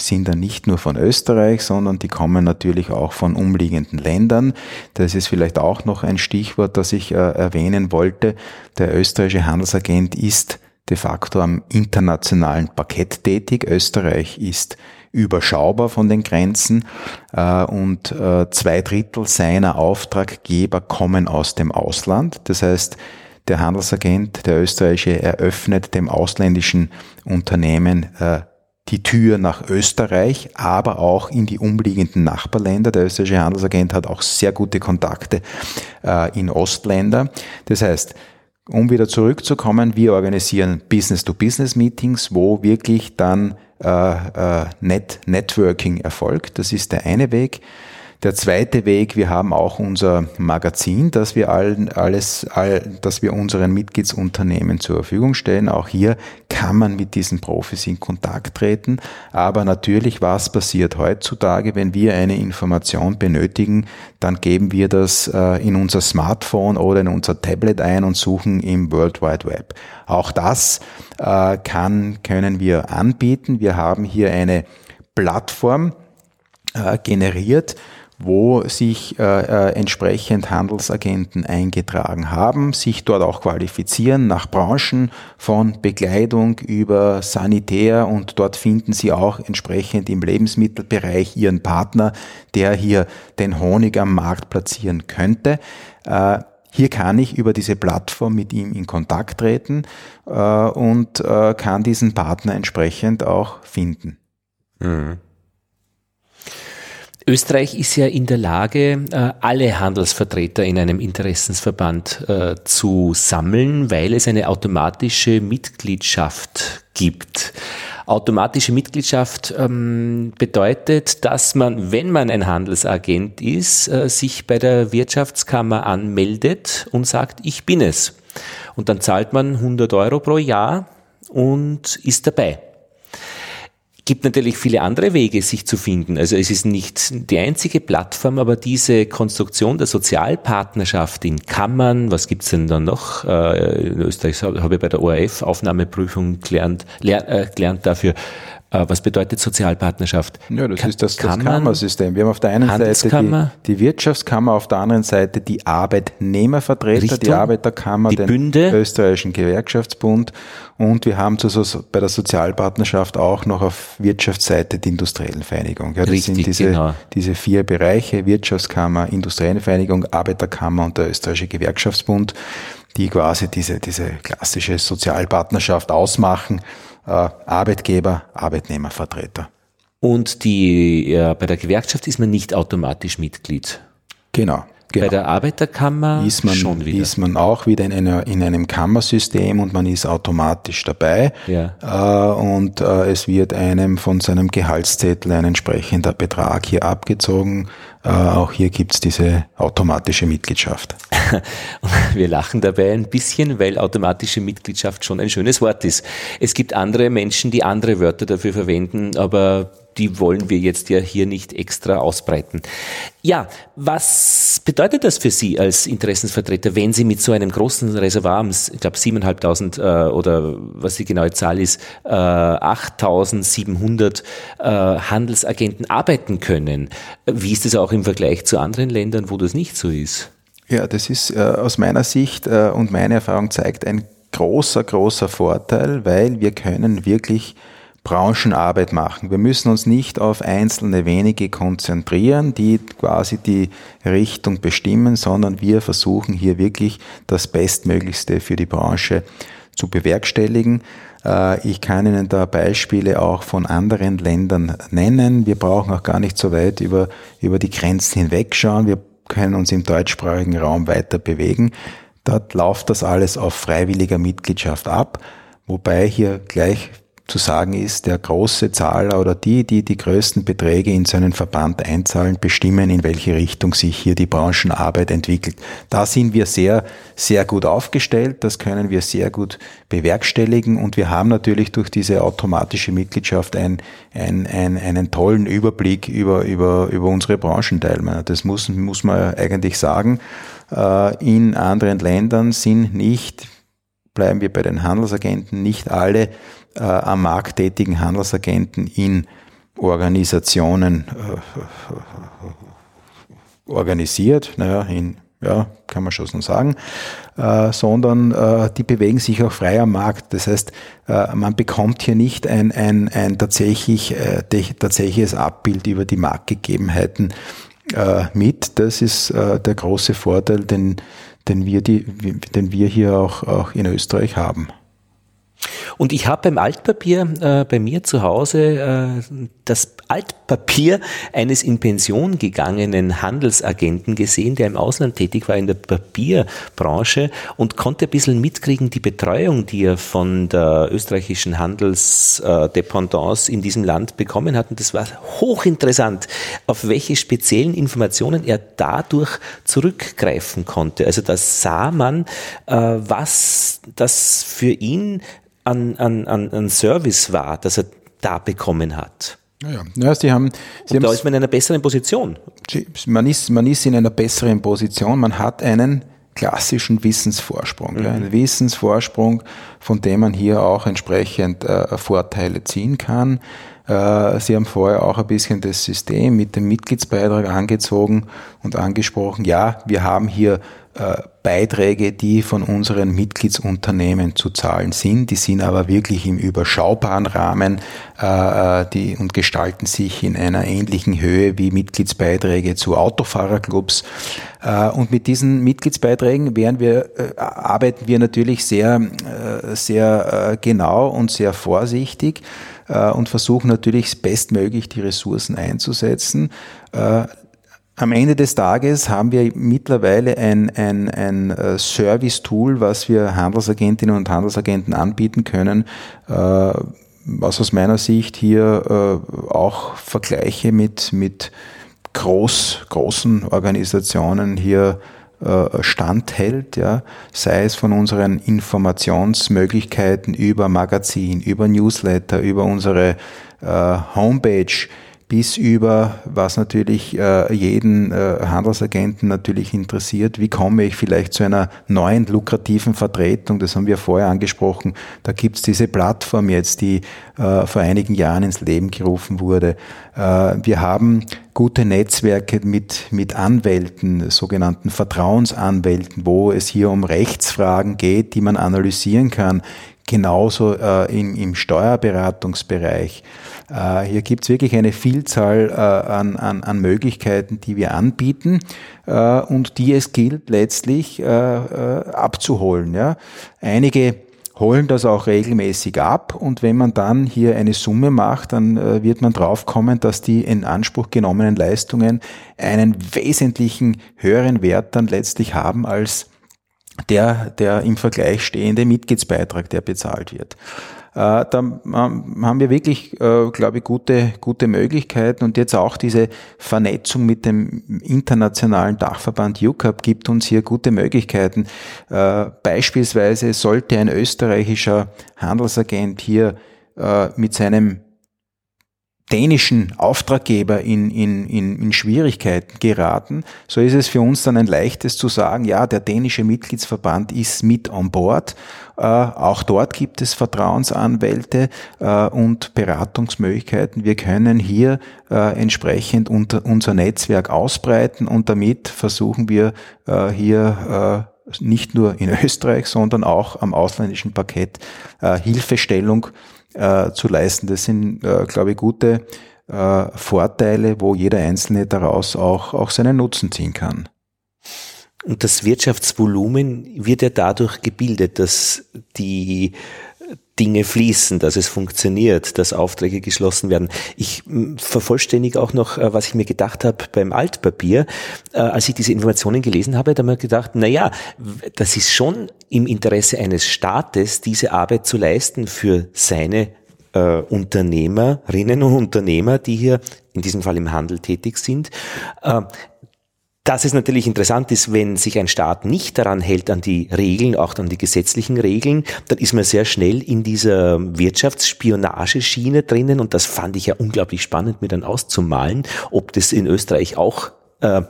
sind dann nicht nur von Österreich, sondern die kommen natürlich auch von umliegenden Ländern. Das ist vielleicht auch noch ein Stichwort, das ich äh, erwähnen wollte. Der österreichische Handelsagent ist de facto am internationalen Parkett tätig. Österreich ist überschaubar von den Grenzen äh, und äh, zwei Drittel seiner Auftraggeber kommen aus dem Ausland. Das heißt, der Handelsagent, der österreichische, eröffnet dem ausländischen Unternehmen äh, die Tür nach Österreich, aber auch in die umliegenden Nachbarländer. Der österreichische Handelsagent hat auch sehr gute Kontakte äh, in Ostländer. Das heißt, um wieder zurückzukommen, wir organisieren Business-to-Business-Meetings, wo wirklich dann äh, äh, Net Networking erfolgt. Das ist der eine Weg. Der zweite Weg, wir haben auch unser Magazin, das wir allen, alles, all, das wir unseren Mitgliedsunternehmen zur Verfügung stellen. Auch hier kann man mit diesen Profis in Kontakt treten. Aber natürlich, was passiert heutzutage, wenn wir eine Information benötigen, dann geben wir das äh, in unser Smartphone oder in unser Tablet ein und suchen im World Wide Web. Auch das äh, kann, können wir anbieten. Wir haben hier eine Plattform äh, generiert, wo sich äh, äh, entsprechend Handelsagenten eingetragen haben, sich dort auch qualifizieren nach Branchen von Bekleidung über Sanitär und dort finden sie auch entsprechend im Lebensmittelbereich ihren Partner, der hier den Honig am Markt platzieren könnte. Äh, hier kann ich über diese Plattform mit ihm in Kontakt treten äh, und äh, kann diesen Partner entsprechend auch finden. Mhm. Österreich ist ja in der Lage, äh, alle Handelsvertreter in einem Interessensverband äh, zu sammeln, weil es eine automatische Mitgliedschaft gibt. Automatische Mitgliedschaft ähm, bedeutet, dass man, wenn man ein Handelsagent ist, äh, sich bei der Wirtschaftskammer anmeldet und sagt, ich bin es. Und dann zahlt man 100 Euro pro Jahr und ist dabei gibt natürlich viele andere Wege, sich zu finden. Also es ist nicht die einzige Plattform, aber diese Konstruktion der Sozialpartnerschaft in Kammern, was gibt's denn dann noch? Äh, in Österreich habe ich bei der ORF Aufnahmeprüfung gelernt, äh, gelernt dafür, was bedeutet Sozialpartnerschaft? Ja, das Ka ist das, das Kammersystem. Wir haben auf der einen Seite die, die, Wirtschaftskammer, auf der anderen Seite die Arbeitnehmervertreter, Richtung, die Arbeiterkammer, die den Bünde. österreichischen Gewerkschaftsbund und wir haben so, bei der Sozialpartnerschaft auch noch auf Wirtschaftsseite die industriellen Vereinigung. Ja, das Richtig, sind diese, genau. diese vier Bereiche, Wirtschaftskammer, industrielle Vereinigung, Arbeiterkammer und der österreichische Gewerkschaftsbund, die quasi diese, diese klassische Sozialpartnerschaft ausmachen äh, Arbeitgeber, Arbeitnehmervertreter. Und die, ja, bei der Gewerkschaft ist man nicht automatisch Mitglied. Genau. Genau. Bei der Arbeiterkammer ist man, schon wieder. ist man auch wieder in, einer, in einem Kammersystem und man ist automatisch dabei. Ja. Äh, und äh, es wird einem von seinem Gehaltszettel ein entsprechender Betrag hier abgezogen. Äh, auch hier gibt's diese automatische Mitgliedschaft. Wir lachen dabei ein bisschen, weil automatische Mitgliedschaft schon ein schönes Wort ist. Es gibt andere Menschen, die andere Wörter dafür verwenden, aber die wollen wir jetzt ja hier nicht extra ausbreiten. Ja, was bedeutet das für Sie als Interessensvertreter, wenn Sie mit so einem großen Reservoir, ich glaube 7.500 äh, oder was die genaue Zahl ist, äh, 8.700 äh, Handelsagenten arbeiten können? Wie ist es auch im Vergleich zu anderen Ländern, wo das nicht so ist? Ja, das ist äh, aus meiner Sicht äh, und meine Erfahrung zeigt ein großer, großer Vorteil, weil wir können wirklich Branchenarbeit machen. Wir müssen uns nicht auf einzelne wenige konzentrieren, die quasi die Richtung bestimmen, sondern wir versuchen hier wirklich das Bestmöglichste für die Branche zu bewerkstelligen. Äh, ich kann Ihnen da Beispiele auch von anderen Ländern nennen. Wir brauchen auch gar nicht so weit über, über die Grenzen hinwegschauen. Wir können uns im deutschsprachigen Raum weiter bewegen. Dort läuft das alles auf freiwilliger Mitgliedschaft ab, wobei hier gleich zu sagen ist, der große Zahler oder die, die die größten Beträge in seinen Verband einzahlen, bestimmen, in welche Richtung sich hier die Branchenarbeit entwickelt. Da sind wir sehr, sehr gut aufgestellt. Das können wir sehr gut bewerkstelligen. Und wir haben natürlich durch diese automatische Mitgliedschaft ein, ein, ein, einen tollen Überblick über, über, über unsere Branchenteilnehmer. Das muss, muss man eigentlich sagen. Äh, in anderen Ländern sind nicht, bleiben wir bei den Handelsagenten, nicht alle äh, am Markt tätigen Handelsagenten in Organisationen äh, organisiert, naja, in, ja, kann man schon so sagen, äh, sondern äh, die bewegen sich auch frei am Markt. Das heißt, äh, man bekommt hier nicht ein, ein, ein tatsächlich, äh, tatsächliches Abbild über die Marktgegebenheiten äh, mit. Das ist äh, der große Vorteil, den, den, wir, die, den wir hier auch, auch in Österreich haben. Und ich habe beim Altpapier äh, bei mir zu Hause äh, das Altpapier eines in Pension gegangenen Handelsagenten gesehen, der im Ausland tätig war in der Papierbranche und konnte ein bisschen mitkriegen, die Betreuung, die er von der österreichischen Handelsdependance in diesem Land bekommen hat. Und das war hochinteressant, auf welche speziellen Informationen er dadurch zurückgreifen konnte. Also da sah man, äh, was das für ihn an, an, an Service war, das er da bekommen hat. Ja, ja. Sie haben, Sie Und da ist man in einer besseren Position. Man ist, man ist in einer besseren Position. Man hat einen klassischen Wissensvorsprung. Mhm. Ja, einen Wissensvorsprung, von dem man hier auch entsprechend äh, Vorteile ziehen kann. Äh, Sie haben vorher auch ein bisschen das System mit dem Mitgliedsbeitrag angezogen und angesprochen. Ja, wir haben hier Beiträge, die von unseren Mitgliedsunternehmen zu zahlen sind. Die sind aber wirklich im überschaubaren Rahmen äh, äh, die, und gestalten sich in einer ähnlichen Höhe wie Mitgliedsbeiträge zu Autofahrerclubs. Äh, und mit diesen Mitgliedsbeiträgen werden wir, äh, arbeiten wir natürlich sehr, äh, sehr genau und sehr vorsichtig und versuchen natürlich bestmöglich die Ressourcen einzusetzen. Am Ende des Tages haben wir mittlerweile ein, ein, ein äh, Service-Tool, was wir Handelsagentinnen und Handelsagenten anbieten können, äh, was aus meiner Sicht hier äh, auch Vergleiche mit, mit groß, großen Organisationen hier standhält, ja, sei es von unseren Informationsmöglichkeiten über Magazin, über Newsletter, über unsere Homepage, bis über, was natürlich äh, jeden äh, Handelsagenten natürlich interessiert, wie komme ich vielleicht zu einer neuen lukrativen Vertretung, das haben wir vorher angesprochen, da gibt's diese Plattform jetzt, die äh, vor einigen Jahren ins Leben gerufen wurde. Äh, wir haben gute Netzwerke mit, mit Anwälten, sogenannten Vertrauensanwälten, wo es hier um Rechtsfragen geht, die man analysieren kann, genauso äh, im, im Steuerberatungsbereich. Äh, hier gibt es wirklich eine Vielzahl äh, an, an, an Möglichkeiten, die wir anbieten äh, und die es gilt letztlich abzuholen. Ja. Einige holen das auch regelmäßig ab und wenn man dann hier eine Summe macht, dann wird man draufkommen, dass die in Anspruch genommenen Leistungen einen wesentlichen höheren Wert dann letztlich haben als der, der im Vergleich stehende Mitgliedsbeitrag, der bezahlt wird. Äh, da haben wir wirklich, äh, glaube ich, gute, gute Möglichkeiten und jetzt auch diese Vernetzung mit dem internationalen Dachverband UCAP gibt uns hier gute Möglichkeiten. Äh, beispielsweise sollte ein österreichischer Handelsagent hier mit seinem dänischen Auftraggeber in, in, in, in Schwierigkeiten geraten, so ist es für uns dann ein leichtes zu sagen, ja, der dänische Mitgliedsverband ist mit on board. Äh, auch dort gibt es Vertrauensanwälte äh, und Beratungsmöglichkeiten. Wir können hier äh, entsprechend unter, unser Netzwerk ausbreiten und damit versuchen wir äh, hier äh, nicht nur in Österreich, sondern auch am ausländischen Parkett äh, Hilfestellung äh, zu leisten. Das sind, äh, glaube ich, gute äh, Vorteile, wo jeder Einzelne daraus auch, auch seinen Nutzen ziehen kann. Und das Wirtschaftsvolumen wird ja dadurch gebildet, dass die Dinge fließen, dass es funktioniert, dass Aufträge geschlossen werden. Ich vervollständige auch noch, äh, was ich mir gedacht habe beim Altpapier. Äh, als ich diese Informationen gelesen habe, da habe ich gedacht, na ja, das ist schon im Interesse eines Staates, diese Arbeit zu leisten für seine äh, Unternehmerinnen und Unternehmer, die hier in diesem Fall im Handel tätig sind. Äh, dass es natürlich interessant ist, wenn sich ein Staat nicht daran hält, an die Regeln, auch an die gesetzlichen Regeln, dann ist man sehr schnell in dieser Wirtschaftsspionageschiene drinnen und das fand ich ja unglaublich spannend, mir dann auszumalen, ob das in Österreich auch äh,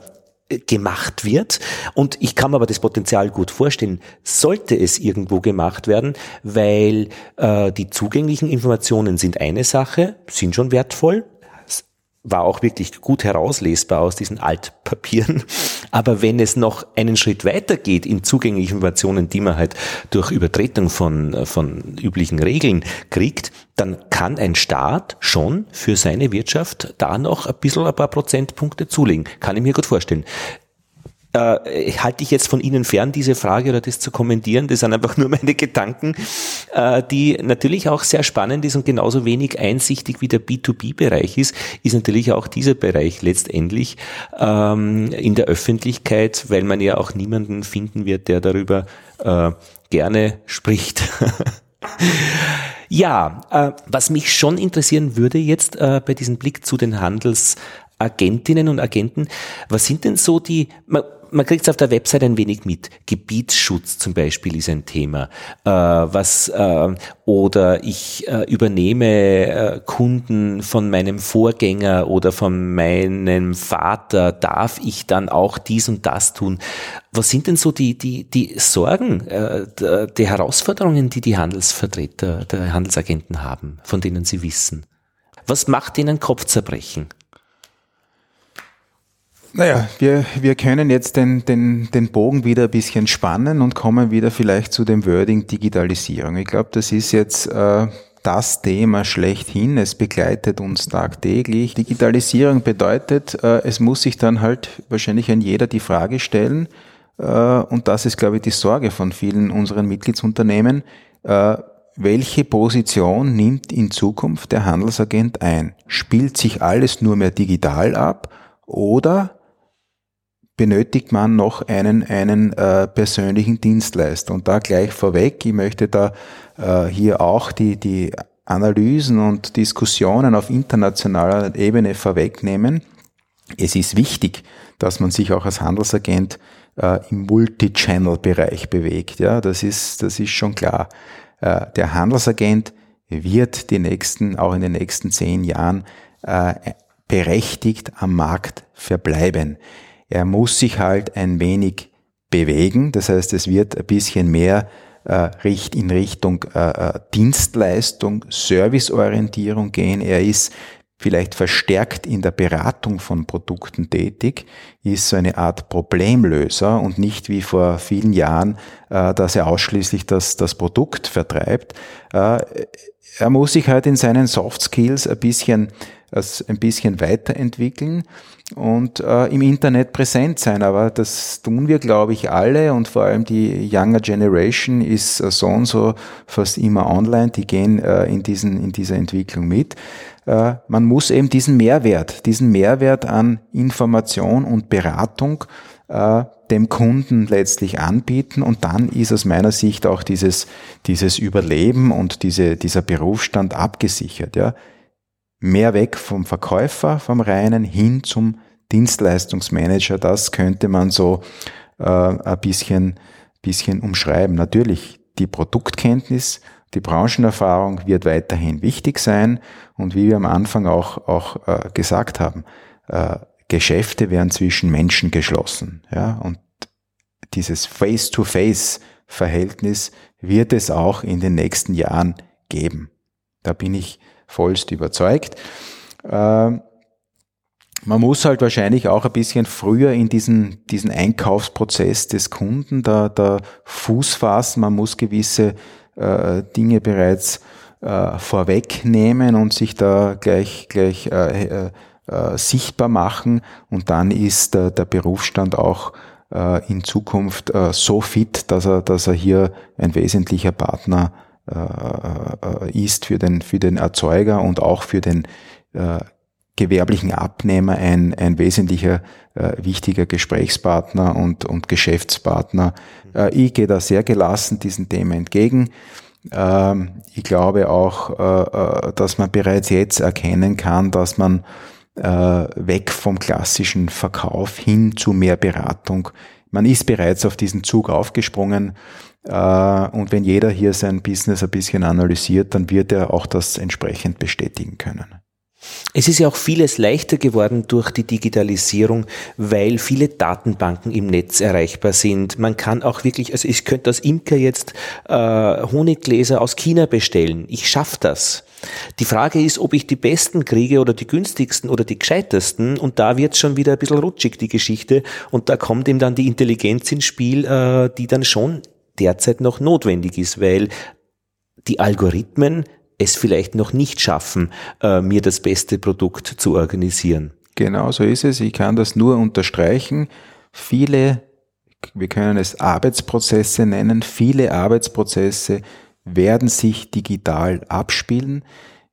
gemacht wird. Und ich kann mir aber das Potenzial gut vorstellen, sollte es irgendwo gemacht werden, weil äh, die zugänglichen Informationen sind eine Sache, sind schon wertvoll, war auch wirklich gut herauslesbar aus diesen Altpapieren. Aber wenn es noch einen Schritt weiter geht in zugängliche Informationen, die man halt durch Übertretung von, von üblichen Regeln kriegt, dann kann ein Staat schon für seine Wirtschaft da noch ein bisschen ein paar Prozentpunkte zulegen. Kann ich mir gut vorstellen äh, halte ich jetzt von Ihnen fern, diese Frage oder das zu kommentieren. Das sind einfach nur meine Gedanken, äh, die natürlich auch sehr spannend ist und genauso wenig einsichtig wie der B2B-Bereich ist, ist natürlich auch dieser Bereich letztendlich ähm, in der Öffentlichkeit, weil man ja auch niemanden finden wird, der darüber äh, gerne spricht. ja, äh, was mich schon interessieren würde jetzt äh, bei diesem Blick zu den Handelsagentinnen und Agenten, was sind denn so die, man, kriegt es auf der Website ein wenig mit. Gebietsschutz zum Beispiel ist ein Thema. Äh, was äh, oder ich äh, übernehme äh, Kunden von meinem Vorgänger oder von meinem Vater. Darf ich dann auch dies und das tun? Was sind denn so die die die Sorgen, äh, die Herausforderungen, die die Handelsvertreter, der Handelsagenten haben, von denen sie wissen? Was macht ihnen Kopfzerbrechen? Naja, wir, wir können jetzt den, den, den Bogen wieder ein bisschen spannen und kommen wieder vielleicht zu dem Wording Digitalisierung. Ich glaube, das ist jetzt äh, das Thema schlechthin. Es begleitet uns tagtäglich. Digitalisierung bedeutet, äh, es muss sich dann halt wahrscheinlich ein jeder die Frage stellen, äh, und das ist, glaube ich, die Sorge von vielen unseren Mitgliedsunternehmen, äh, welche Position nimmt in Zukunft der Handelsagent ein? Spielt sich alles nur mehr digital ab oder benötigt man noch einen, einen äh, persönlichen Dienstleister. Und da gleich vorweg, ich möchte da äh, hier auch die, die Analysen und Diskussionen auf internationaler Ebene vorwegnehmen. Es ist wichtig, dass man sich auch als Handelsagent äh, im Multi-Channel-Bereich bewegt. Ja, das ist, das ist schon klar. Äh, der Handelsagent wird die nächsten, auch in den nächsten zehn Jahren äh, berechtigt am Markt verbleiben. Er muss sich halt ein wenig bewegen. Das heißt, es wird ein bisschen mehr äh, in Richtung äh, äh, Dienstleistung, Serviceorientierung gehen. Er ist vielleicht verstärkt in der Beratung von Produkten tätig, ist so eine Art Problemlöser und nicht wie vor vielen Jahren, dass er ausschließlich das, das Produkt vertreibt. Er muss sich halt in seinen Soft Skills ein bisschen, ein bisschen weiterentwickeln und äh, im Internet präsent sein. Aber das tun wir, glaube ich, alle und vor allem die Younger Generation ist äh, so und so fast immer online. Die gehen äh, in, diesen, in dieser Entwicklung mit. Äh, man muss eben diesen Mehrwert, diesen Mehrwert an Information und Beratung äh, dem Kunden letztlich anbieten und dann ist aus meiner Sicht auch dieses, dieses Überleben und diese, dieser Berufsstand abgesichert. Ja mehr weg vom Verkäufer, vom reinen, hin zum Dienstleistungsmanager. Das könnte man so äh, ein bisschen, bisschen umschreiben. Natürlich, die Produktkenntnis, die Branchenerfahrung wird weiterhin wichtig sein. Und wie wir am Anfang auch, auch äh, gesagt haben, äh, Geschäfte werden zwischen Menschen geschlossen. Ja? Und dieses Face-to-Face-Verhältnis wird es auch in den nächsten Jahren geben. Da bin ich vollst überzeugt. Ähm, man muss halt wahrscheinlich auch ein bisschen früher in diesen, diesen Einkaufsprozess des Kunden da, da Fuß fassen. Man muss gewisse äh, Dinge bereits äh, vorwegnehmen und sich da gleich, gleich äh, äh, äh sichtbar machen. Und dann ist der, der Berufsstand auch äh, in Zukunft äh, so fit, dass er, dass er hier ein wesentlicher Partner äh, äh, ist für den, für den Erzeuger und auch für den äh, gewerblichen Abnehmer ein, ein wesentlicher äh, wichtiger Gesprächspartner und, und Geschäftspartner. Äh, ich gehe da sehr gelassen diesen Themen entgegen. Ähm, ich glaube auch, äh, dass man bereits jetzt erkennen kann, dass man äh, weg vom klassischen Verkauf hin zu mehr Beratung. Man ist bereits auf diesen Zug aufgesprungen. Äh, und wenn jeder hier sein Business ein bisschen analysiert, dann wird er auch das entsprechend bestätigen können. Es ist ja auch vieles leichter geworden durch die Digitalisierung, weil viele Datenbanken im Netz erreichbar sind. Man kann auch wirklich, also ich könnte als Imker jetzt äh, Honiggläser aus China bestellen. Ich schaffe das. Die Frage ist, ob ich die besten kriege oder die günstigsten oder die gescheitesten und da wird schon wieder ein bisschen rutschig, die Geschichte. Und da kommt eben dann die Intelligenz ins Spiel, äh, die dann schon derzeit noch notwendig ist, weil die Algorithmen es vielleicht noch nicht schaffen, äh, mir das beste Produkt zu organisieren. Genau so ist es. Ich kann das nur unterstreichen. Viele, wir können es Arbeitsprozesse nennen, viele Arbeitsprozesse werden sich digital abspielen.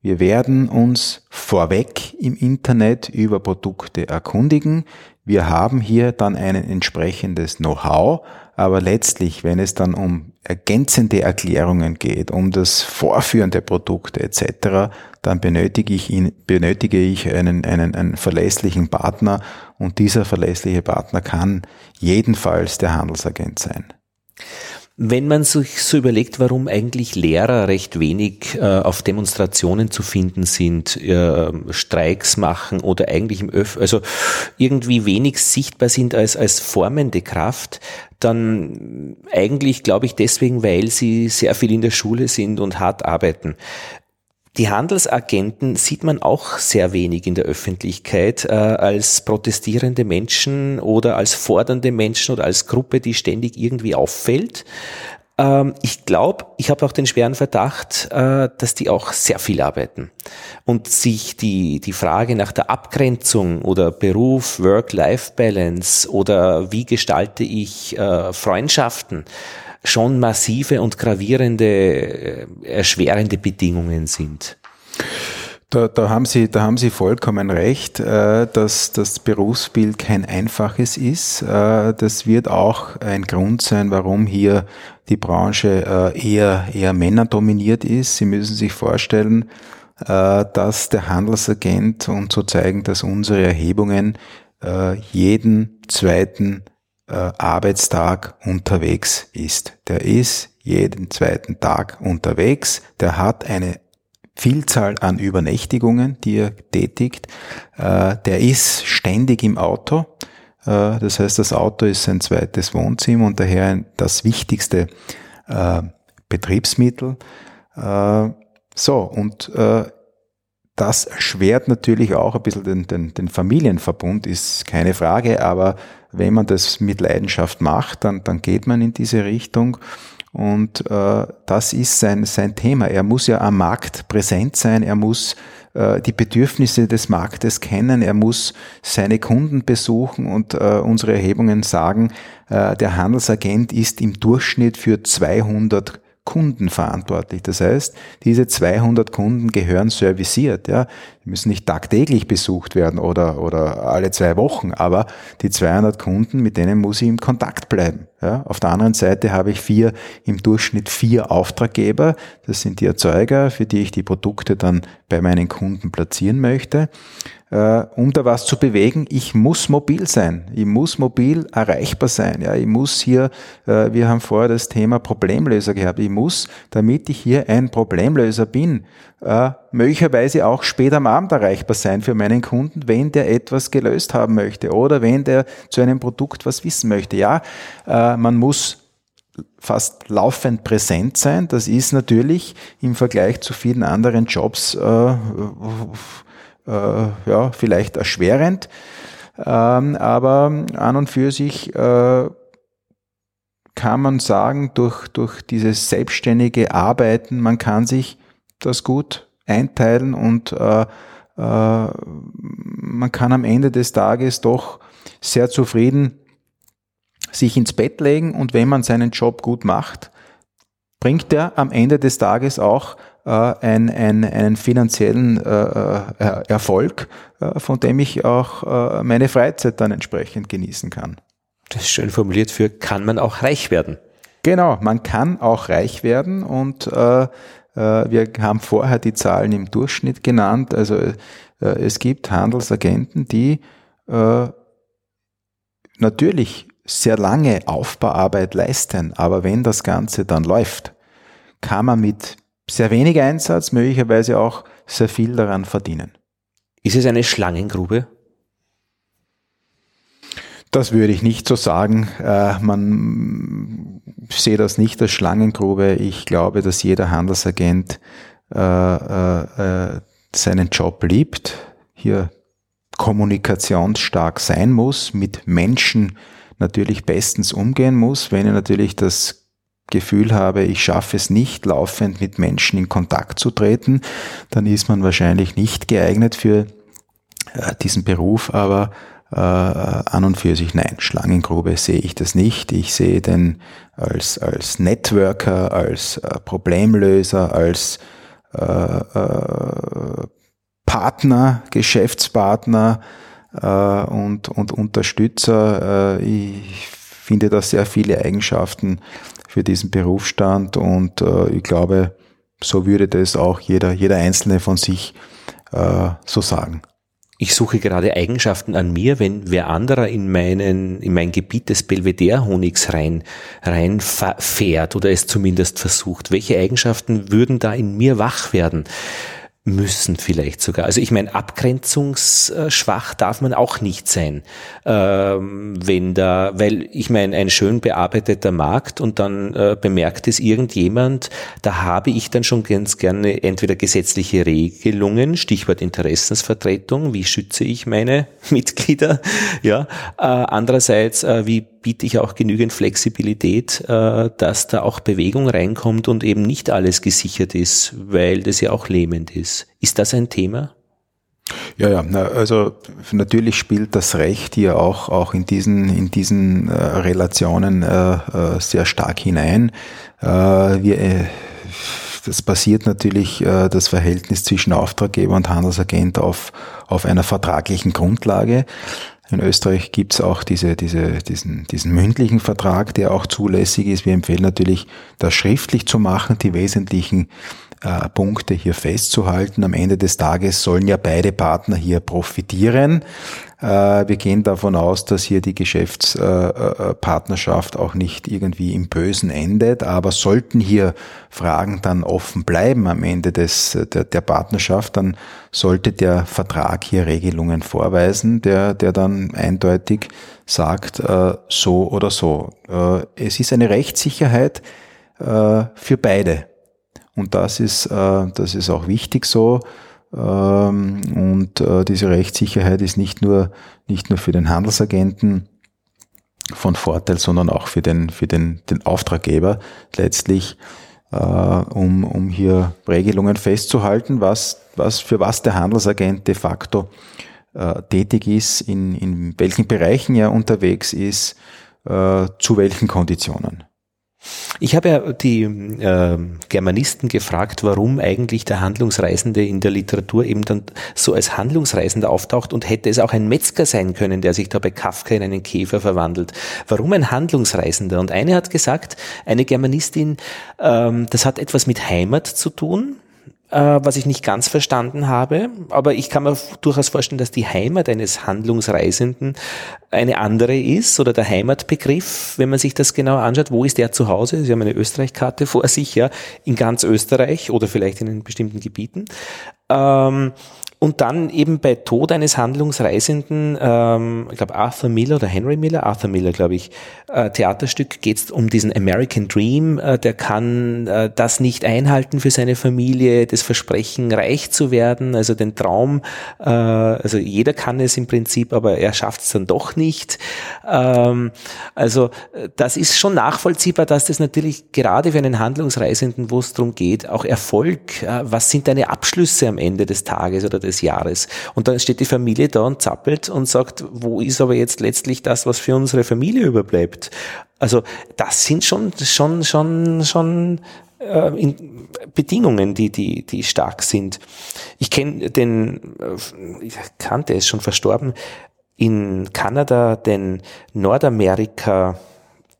Wir werden uns vorweg im Internet über Produkte erkundigen. Wir haben hier dann ein entsprechendes Know-how, aber letztlich, wenn es dann um ergänzende Erklärungen geht, um das Vorführen der Produkte etc., dann benötige ich, ihn, benötige ich einen, einen, einen verlässlichen Partner und dieser verlässliche Partner kann jedenfalls der Handelsagent sein. Wenn man sich so überlegt, warum eigentlich Lehrer recht wenig äh, auf Demonstrationen zu finden sind, äh, Streiks machen oder eigentlich im Öff, also irgendwie wenig sichtbar sind als, als formende Kraft, dann eigentlich glaube ich deswegen, weil sie sehr viel in der Schule sind und hart arbeiten. Die Handelsagenten sieht man auch sehr wenig in der Öffentlichkeit äh, als protestierende Menschen oder als fordernde Menschen oder als Gruppe, die ständig irgendwie auffällt. Ähm, ich glaube, ich habe auch den schweren Verdacht, äh, dass die auch sehr viel arbeiten und sich die, die Frage nach der Abgrenzung oder Beruf, Work-Life-Balance oder wie gestalte ich äh, Freundschaften schon massive und gravierende, äh, erschwerende Bedingungen sind. Da, da, haben Sie, da haben Sie vollkommen recht, äh, dass das Berufsbild kein einfaches ist. Äh, das wird auch ein Grund sein, warum hier die Branche eher, eher männerdominiert ist. Sie müssen sich vorstellen, dass der Handelsagent, und so zeigen das unsere Erhebungen, jeden zweiten Arbeitstag unterwegs ist. Der ist jeden zweiten Tag unterwegs, der hat eine Vielzahl an Übernächtigungen, die er tätigt, äh, der ist ständig im Auto, äh, das heißt, das Auto ist sein zweites Wohnzimmer und daher das wichtigste äh, Betriebsmittel. Äh, so, und äh, das erschwert natürlich auch ein bisschen den, den, den Familienverbund, ist keine Frage, aber wenn man das mit Leidenschaft macht, dann, dann geht man in diese Richtung. Und äh, das ist sein, sein Thema. Er muss ja am Markt präsent sein, er muss äh, die Bedürfnisse des Marktes kennen, er muss seine Kunden besuchen und äh, unsere Erhebungen sagen, äh, der Handelsagent ist im Durchschnitt für 200 Kunden verantwortlich. Das heißt, diese 200 Kunden gehören serviciert. Ja, die müssen nicht tagtäglich besucht werden oder oder alle zwei Wochen, aber die 200 Kunden, mit denen muss ich im Kontakt bleiben. Ja, auf der anderen Seite habe ich vier im Durchschnitt vier Auftraggeber. Das sind die Erzeuger, für die ich die Produkte dann bei meinen Kunden platzieren möchte äh, um da was zu bewegen, ich muss mobil sein. Ich muss mobil erreichbar sein. Ja, ich muss hier, äh, wir haben vorher das Thema Problemlöser gehabt. Ich muss, damit ich hier ein Problemlöser bin, äh, möglicherweise auch später am Abend erreichbar sein für meinen Kunden, wenn der etwas gelöst haben möchte oder wenn der zu einem Produkt was wissen möchte. Ja, äh, man muss fast laufend präsent sein. Das ist natürlich im Vergleich zu vielen anderen Jobs äh, äh, ja, vielleicht erschwerend. Ähm, aber an und für sich äh, kann man sagen, durch, durch dieses selbstständige Arbeiten, man kann sich das gut einteilen und äh, äh, man kann am Ende des Tages doch sehr zufrieden sich ins Bett legen und wenn man seinen Job gut macht, bringt er am Ende des Tages auch äh, ein, ein, einen finanziellen äh, äh, Erfolg, äh, von dem ich auch äh, meine Freizeit dann entsprechend genießen kann. Das ist schön formuliert für kann man auch reich werden. Genau, man kann auch reich werden und äh, wir haben vorher die Zahlen im Durchschnitt genannt. Also es gibt Handelsagenten, die natürlich sehr lange Aufbauarbeit leisten, aber wenn das Ganze dann läuft, kann man mit sehr wenig Einsatz möglicherweise auch sehr viel daran verdienen. Ist es eine Schlangengrube? Das würde ich nicht so sagen. Äh, man sehe das nicht als Schlangengrube. Ich glaube, dass jeder Handelsagent äh, äh, seinen Job liebt, hier kommunikationsstark sein muss, mit Menschen natürlich bestens umgehen muss. Wenn ich natürlich das Gefühl habe, ich schaffe es nicht, laufend mit Menschen in Kontakt zu treten, dann ist man wahrscheinlich nicht geeignet für äh, diesen Beruf, aber äh, an und für sich nein, Schlangengrube sehe ich das nicht. Ich sehe den als, als Networker, als äh, Problemlöser, als äh, äh, Partner, Geschäftspartner äh, und, und Unterstützer. Äh, ich finde da sehr viele Eigenschaften für diesen Berufsstand und äh, ich glaube, so würde das auch jeder, jeder Einzelne von sich äh, so sagen. Ich suche gerade Eigenschaften an mir, wenn wer anderer in meinen, in mein Gebiet des Belvedere-Honigs rein, rein fährt oder es zumindest versucht. Welche Eigenschaften würden da in mir wach werden? Müssen vielleicht sogar. Also ich meine, abgrenzungsschwach darf man auch nicht sein, ähm, wenn da, weil ich meine, ein schön bearbeiteter Markt und dann äh, bemerkt es irgendjemand, da habe ich dann schon ganz gerne entweder gesetzliche Regelungen, Stichwort Interessensvertretung, wie schütze ich meine Mitglieder, ja, äh, andererseits, äh, wie biete ich auch genügend Flexibilität, äh, dass da auch Bewegung reinkommt und eben nicht alles gesichert ist, weil das ja auch lähmend ist. Ist das ein Thema? Ja, ja, also natürlich spielt das Recht hier auch, auch in diesen, in diesen äh, Relationen äh, äh sehr stark hinein. Äh, wir, äh, das basiert natürlich äh, das Verhältnis zwischen Auftraggeber und Handelsagent auf, auf einer vertraglichen Grundlage. In Österreich gibt es auch diese, diese, diesen, diesen mündlichen Vertrag, der auch zulässig ist. Wir empfehlen natürlich, das schriftlich zu machen, die wesentlichen äh, Punkte hier festzuhalten. Am Ende des Tages sollen ja beide Partner hier profitieren. Äh, wir gehen davon aus, dass hier die Geschäftspartnerschaft auch nicht irgendwie im Bösen endet, aber sollten hier Fragen dann offen bleiben am Ende des, der, der Partnerschaft, dann sollte der Vertrag hier Regelungen vorweisen, der, der dann eindeutig sagt, äh, so oder so. Äh, es ist eine Rechtssicherheit für beide. Und das ist, das ist auch wichtig so. Ähm, und äh, diese Rechtssicherheit ist nicht nur, nicht nur für den Handelsagenten von Vorteil, sondern auch für den, für den, den Auftraggeber letztlich, äh, um, um hier Regelungen festzuhalten, was, was, für was der Handelsagent de facto äh, tätig ist, in, in welchen Bereichen er unterwegs ist, zu welchen Konditionen. Ich habe ja die äh, Germanisten gefragt, warum eigentlich der Handlungsreisende in der Literatur eben dann so als Handlungsreisender auftaucht und hätte es auch ein Metzger sein können, der sich da bei Kafka in einen Käfer verwandelt. Warum ein Handlungsreisender? Und eine hat gesagt, eine Germanistin, ähm, das hat etwas mit Heimat zu tun was ich nicht ganz verstanden habe. Aber ich kann mir durchaus vorstellen, dass die Heimat eines Handlungsreisenden eine andere ist oder der Heimatbegriff, wenn man sich das genau anschaut. Wo ist der zu Hause? Sie haben eine Österreich-Karte vor sich, ja, in ganz Österreich oder vielleicht in bestimmten Gebieten. Ähm, und dann eben bei Tod eines Handlungsreisenden, ähm, ich glaube Arthur Miller oder Henry Miller, Arthur Miller, glaube ich, äh, Theaterstück geht es um diesen American Dream. Äh, der kann äh, das nicht einhalten für seine Familie, das Versprechen, reich zu werden, also den Traum. Äh, also jeder kann es im Prinzip, aber er schafft es dann doch nicht. Ähm, also äh, das ist schon nachvollziehbar, dass das natürlich gerade für einen Handlungsreisenden, wo es darum geht, auch Erfolg, äh, was sind deine Abschlüsse am Ende des Tages oder des des Jahres. Und dann steht die Familie da und zappelt und sagt, wo ist aber jetzt letztlich das, was für unsere Familie überbleibt? Also das sind schon, schon, schon, schon äh, in Bedingungen, die, die, die stark sind. Ich kenne den, äh, ich kannte es schon verstorben, in Kanada den Nordamerika,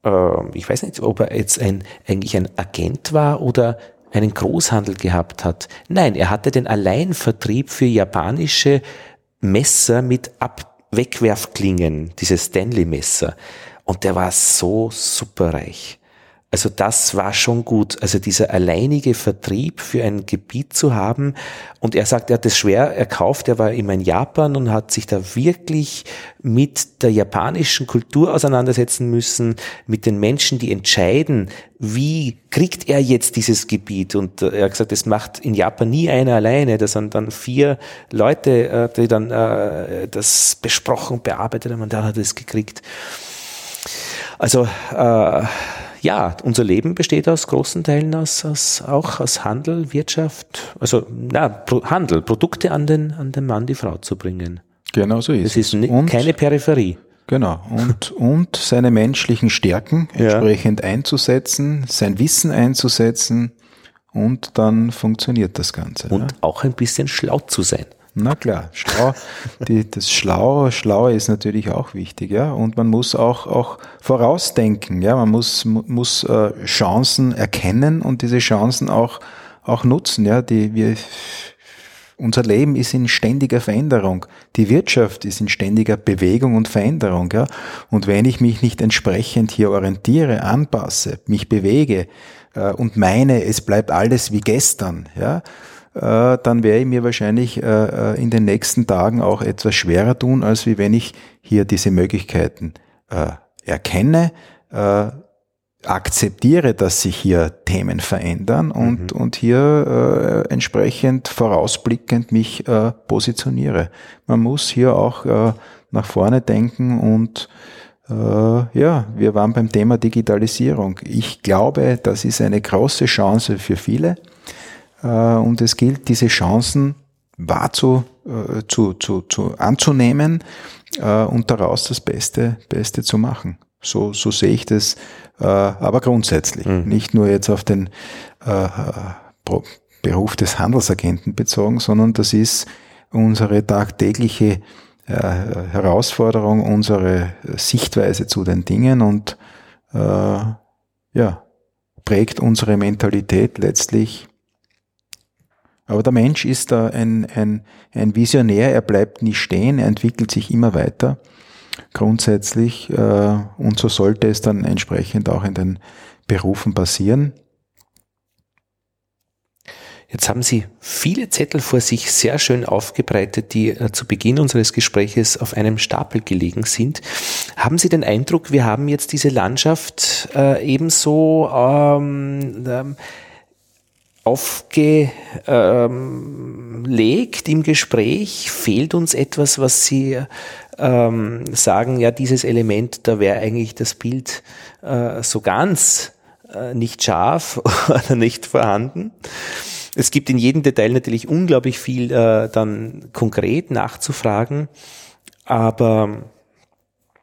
äh, ich weiß nicht, ob er jetzt ein, eigentlich ein Agent war oder einen Großhandel gehabt hat. Nein, er hatte den Alleinvertrieb für japanische Messer mit Ab Wegwerfklingen, diese Stanley-Messer. Und der war so superreich. Also das war schon gut. Also dieser alleinige Vertrieb für ein Gebiet zu haben. Und er sagt, er hat es schwer erkauft. Er war immer in Japan und hat sich da wirklich mit der japanischen Kultur auseinandersetzen müssen, mit den Menschen, die entscheiden, wie kriegt er jetzt dieses Gebiet. Und er hat gesagt, das macht in Japan nie einer alleine. Das sind dann vier Leute, äh, die dann äh, das besprochen, bearbeitet haben und dann hat er es gekriegt. Also äh, ja, unser Leben besteht aus großen Teilen aus, aus auch aus Handel, Wirtschaft, also na, Pro, Handel, Produkte an den, an den Mann, die Frau zu bringen. Genau so ist es. Es ist und, keine Peripherie. Genau. Und, und seine menschlichen Stärken entsprechend ja. einzusetzen, sein Wissen einzusetzen und dann funktioniert das Ganze. Und ja. auch ein bisschen schlau zu sein. Na klar, schlau, die, das Schlau, Schlau ist natürlich auch wichtig, ja. Und man muss auch, auch vorausdenken, ja. Man muss, muss äh, Chancen erkennen und diese Chancen auch, auch nutzen, ja. Die, wir, unser Leben ist in ständiger Veränderung. Die Wirtschaft ist in ständiger Bewegung und Veränderung, ja. Und wenn ich mich nicht entsprechend hier orientiere, anpasse, mich bewege, äh, und meine, es bleibt alles wie gestern, ja, äh, dann werde ich mir wahrscheinlich äh, äh, in den nächsten Tagen auch etwas schwerer tun, als wie wenn ich hier diese Möglichkeiten erkenne, akzeptiere, dass sich hier Themen verändern und, mhm. und hier äh, entsprechend vorausblickend mich äh, positioniere. Man muss hier auch äh, nach vorne denken und äh, ja, wir waren beim Thema Digitalisierung. Ich glaube, das ist eine große Chance für viele. Äh, und es gilt, diese Chancen wahr zu, äh, zu, zu, zu anzunehmen äh, und daraus das Beste, Beste zu machen. So, so sehe ich das, aber grundsätzlich, mhm. nicht nur jetzt auf den Beruf des Handelsagenten bezogen, sondern das ist unsere tagtägliche Herausforderung, unsere Sichtweise zu den Dingen und ja, prägt unsere Mentalität letztlich aber der Mensch ist da ein, ein, ein Visionär, er bleibt nie stehen, er entwickelt sich immer weiter grundsätzlich äh, und so sollte es dann entsprechend auch in den Berufen passieren. Jetzt haben Sie viele Zettel vor sich sehr schön aufgebreitet, die äh, zu Beginn unseres Gespräches auf einem Stapel gelegen sind. Haben Sie den Eindruck, wir haben jetzt diese Landschaft äh, ebenso ähm, ähm aufgelegt im Gespräch? Fehlt uns etwas, was Sie ähm, sagen, ja, dieses Element, da wäre eigentlich das Bild äh, so ganz äh, nicht scharf oder nicht vorhanden? Es gibt in jedem Detail natürlich unglaublich viel äh, dann konkret nachzufragen, aber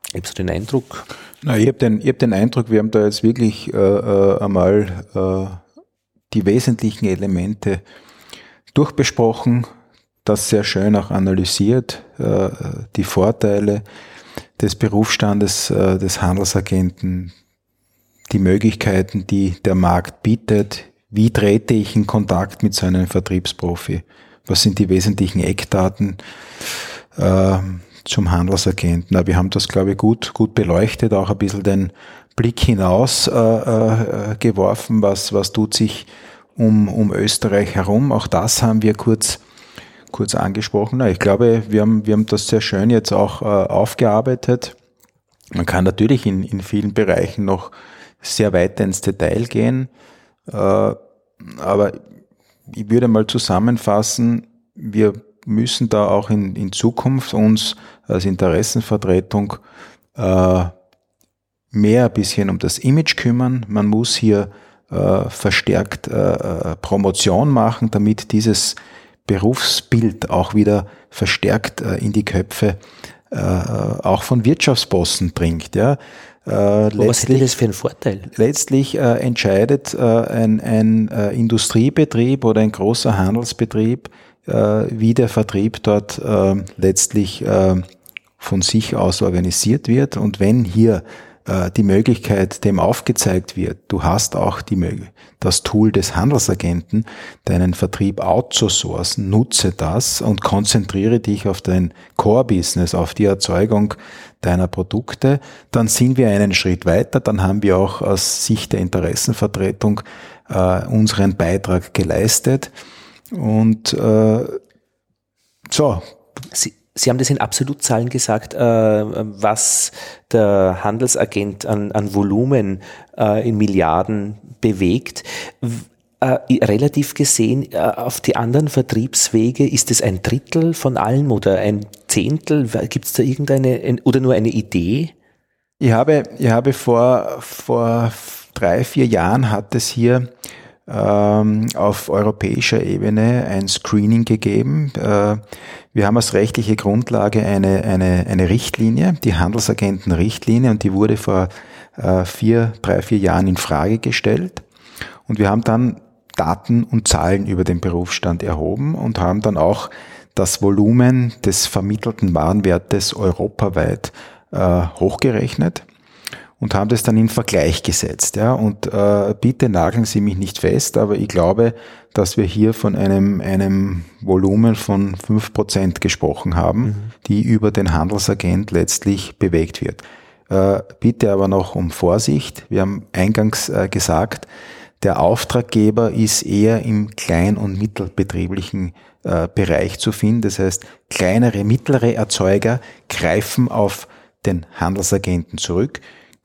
ich habe so den Eindruck. Na, ich habe den, ich hab den Eindruck, wir haben da jetzt wirklich äh, äh, einmal äh, die wesentlichen Elemente durchbesprochen, das sehr schön auch analysiert, äh, die Vorteile des Berufsstandes äh, des Handelsagenten, die Möglichkeiten, die der Markt bietet, wie trete ich in Kontakt mit so einem Vertriebsprofi, was sind die wesentlichen Eckdaten äh, zum Handelsagenten. Wir haben das, glaube ich, gut, gut beleuchtet, auch ein bisschen den Blick hinaus äh, äh, geworfen, was, was tut sich um, um Österreich herum. Auch das haben wir kurz, kurz angesprochen. Na, ich glaube, wir haben, wir haben das sehr schön jetzt auch äh, aufgearbeitet. Man kann natürlich in, in vielen Bereichen noch sehr weit ins Detail gehen, äh, aber ich würde mal zusammenfassen, wir müssen da auch in, in Zukunft uns als Interessenvertretung äh, mehr ein bisschen um das Image kümmern. Man muss hier äh, verstärkt äh, äh, Promotion machen, damit dieses Berufsbild auch wieder verstärkt äh, in die Köpfe äh, auch von Wirtschaftsbossen dringt. Ja. Äh, was hätte das für einen Vorteil? Letztlich entscheidet ein, ein Industriebetrieb oder ein großer Handelsbetrieb, wie der Vertrieb dort letztlich von sich aus organisiert wird. Und wenn hier äh, die Möglichkeit dem aufgezeigt wird, du hast auch die das Tool des Handelsagenten, deinen Vertrieb outzusourcen, nutze das und konzentriere dich auf dein Core-Business, auf die Erzeugung deiner Produkte, dann sind wir einen Schritt weiter, dann haben wir auch aus Sicht der Interessenvertretung äh, unseren Beitrag geleistet. Und äh, so. Sie, Sie haben das in Absolutzahlen gesagt, äh, was der Handelsagent an, an Volumen äh, in Milliarden bewegt. Äh, relativ gesehen, äh, auf die anderen Vertriebswege, ist es ein Drittel von allem oder ein Zehntel? Gibt es da irgendeine oder nur eine Idee? Ich habe, ich habe vor, vor drei, vier Jahren hat es hier ähm, auf europäischer Ebene ein Screening gegeben. Äh, wir haben als rechtliche Grundlage eine, eine, eine Richtlinie, die Handelsagenten-Richtlinie, und die wurde vor äh, vier, drei, vier Jahren in Frage gestellt. Und wir haben dann Daten und Zahlen über den Berufsstand erhoben und haben dann auch das Volumen des vermittelten Warenwertes europaweit äh, hochgerechnet und haben das dann in Vergleich gesetzt. Ja? Und äh, bitte nageln Sie mich nicht fest, aber ich glaube, dass wir hier von einem, einem Volumen von fünf Prozent gesprochen haben, mhm. die über den Handelsagent letztlich bewegt wird. Äh, bitte aber noch um Vorsicht. Wir haben eingangs äh, gesagt, der Auftraggeber ist eher im klein- und mittelbetrieblichen äh, Bereich zu finden. Das heißt, kleinere, mittlere Erzeuger greifen auf den Handelsagenten zurück.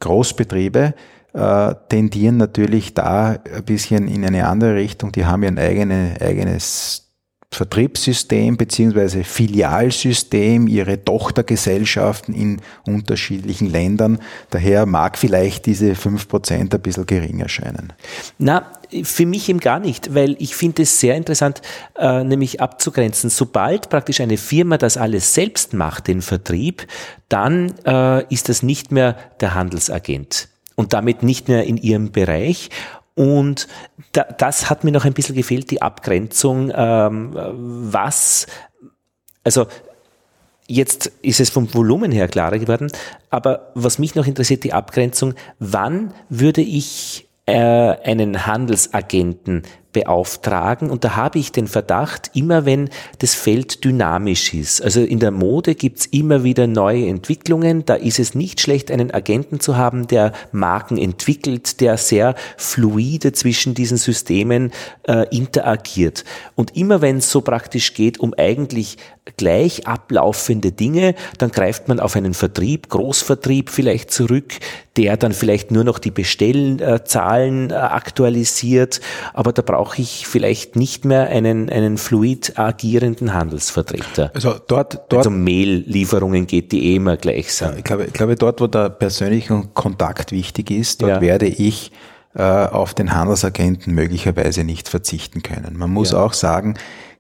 Großbetriebe äh, tendieren natürlich da ein bisschen in eine andere Richtung. Die haben ein eigene, eigenes Vertriebssystem beziehungsweise Filialsystem, ihre Tochtergesellschaften in unterschiedlichen Ländern. Daher mag vielleicht diese 5% ein bisschen gering erscheinen. Na, für mich eben gar nicht, weil ich finde es sehr interessant, äh, nämlich abzugrenzen. Sobald praktisch eine Firma das alles selbst macht, den Vertrieb, dann äh, ist das nicht mehr der Handelsagent und damit nicht mehr in ihrem Bereich. Und da, das hat mir noch ein bisschen gefehlt, die Abgrenzung, ähm, was, also jetzt ist es vom Volumen her klarer geworden, aber was mich noch interessiert, die Abgrenzung, wann würde ich äh, einen Handelsagenten beauftragen. Und da habe ich den Verdacht, immer wenn das Feld dynamisch ist, also in der Mode gibt's immer wieder neue Entwicklungen, da ist es nicht schlecht, einen Agenten zu haben, der Marken entwickelt, der sehr fluide zwischen diesen Systemen äh, interagiert. Und immer wenn es so praktisch geht, um eigentlich gleich ablaufende Dinge, dann greift man auf einen Vertrieb, Großvertrieb vielleicht zurück, der dann vielleicht nur noch die Bestellzahlen äh, aktualisiert, aber da brauche ich vielleicht nicht mehr einen, einen fluid agierenden Handelsvertreter. Also dort, dort also Mail-Lieferungen geht, die eh immer gleich sind. Ich, glaube, ich glaube, dort, wo der persönliche Kontakt wichtig ist, dort ja. werde ich äh, auf den Handelsagenten möglicherweise nicht verzichten können. Man muss ja. auch sagen,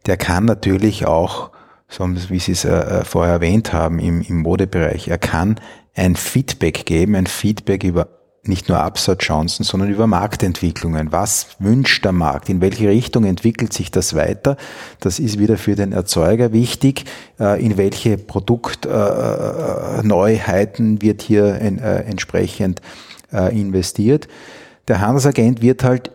der kann natürlich auch so wie Sie es äh, äh, vorher erwähnt haben im, im Modebereich. Er kann ein Feedback geben, ein Feedback über nicht nur Absatzchancen, sondern über Marktentwicklungen. Was wünscht der Markt? In welche Richtung entwickelt sich das weiter? Das ist wieder für den Erzeuger wichtig. Äh, in welche Produktneuheiten wird hier entsprechend investiert? Der Handelsagent wird halt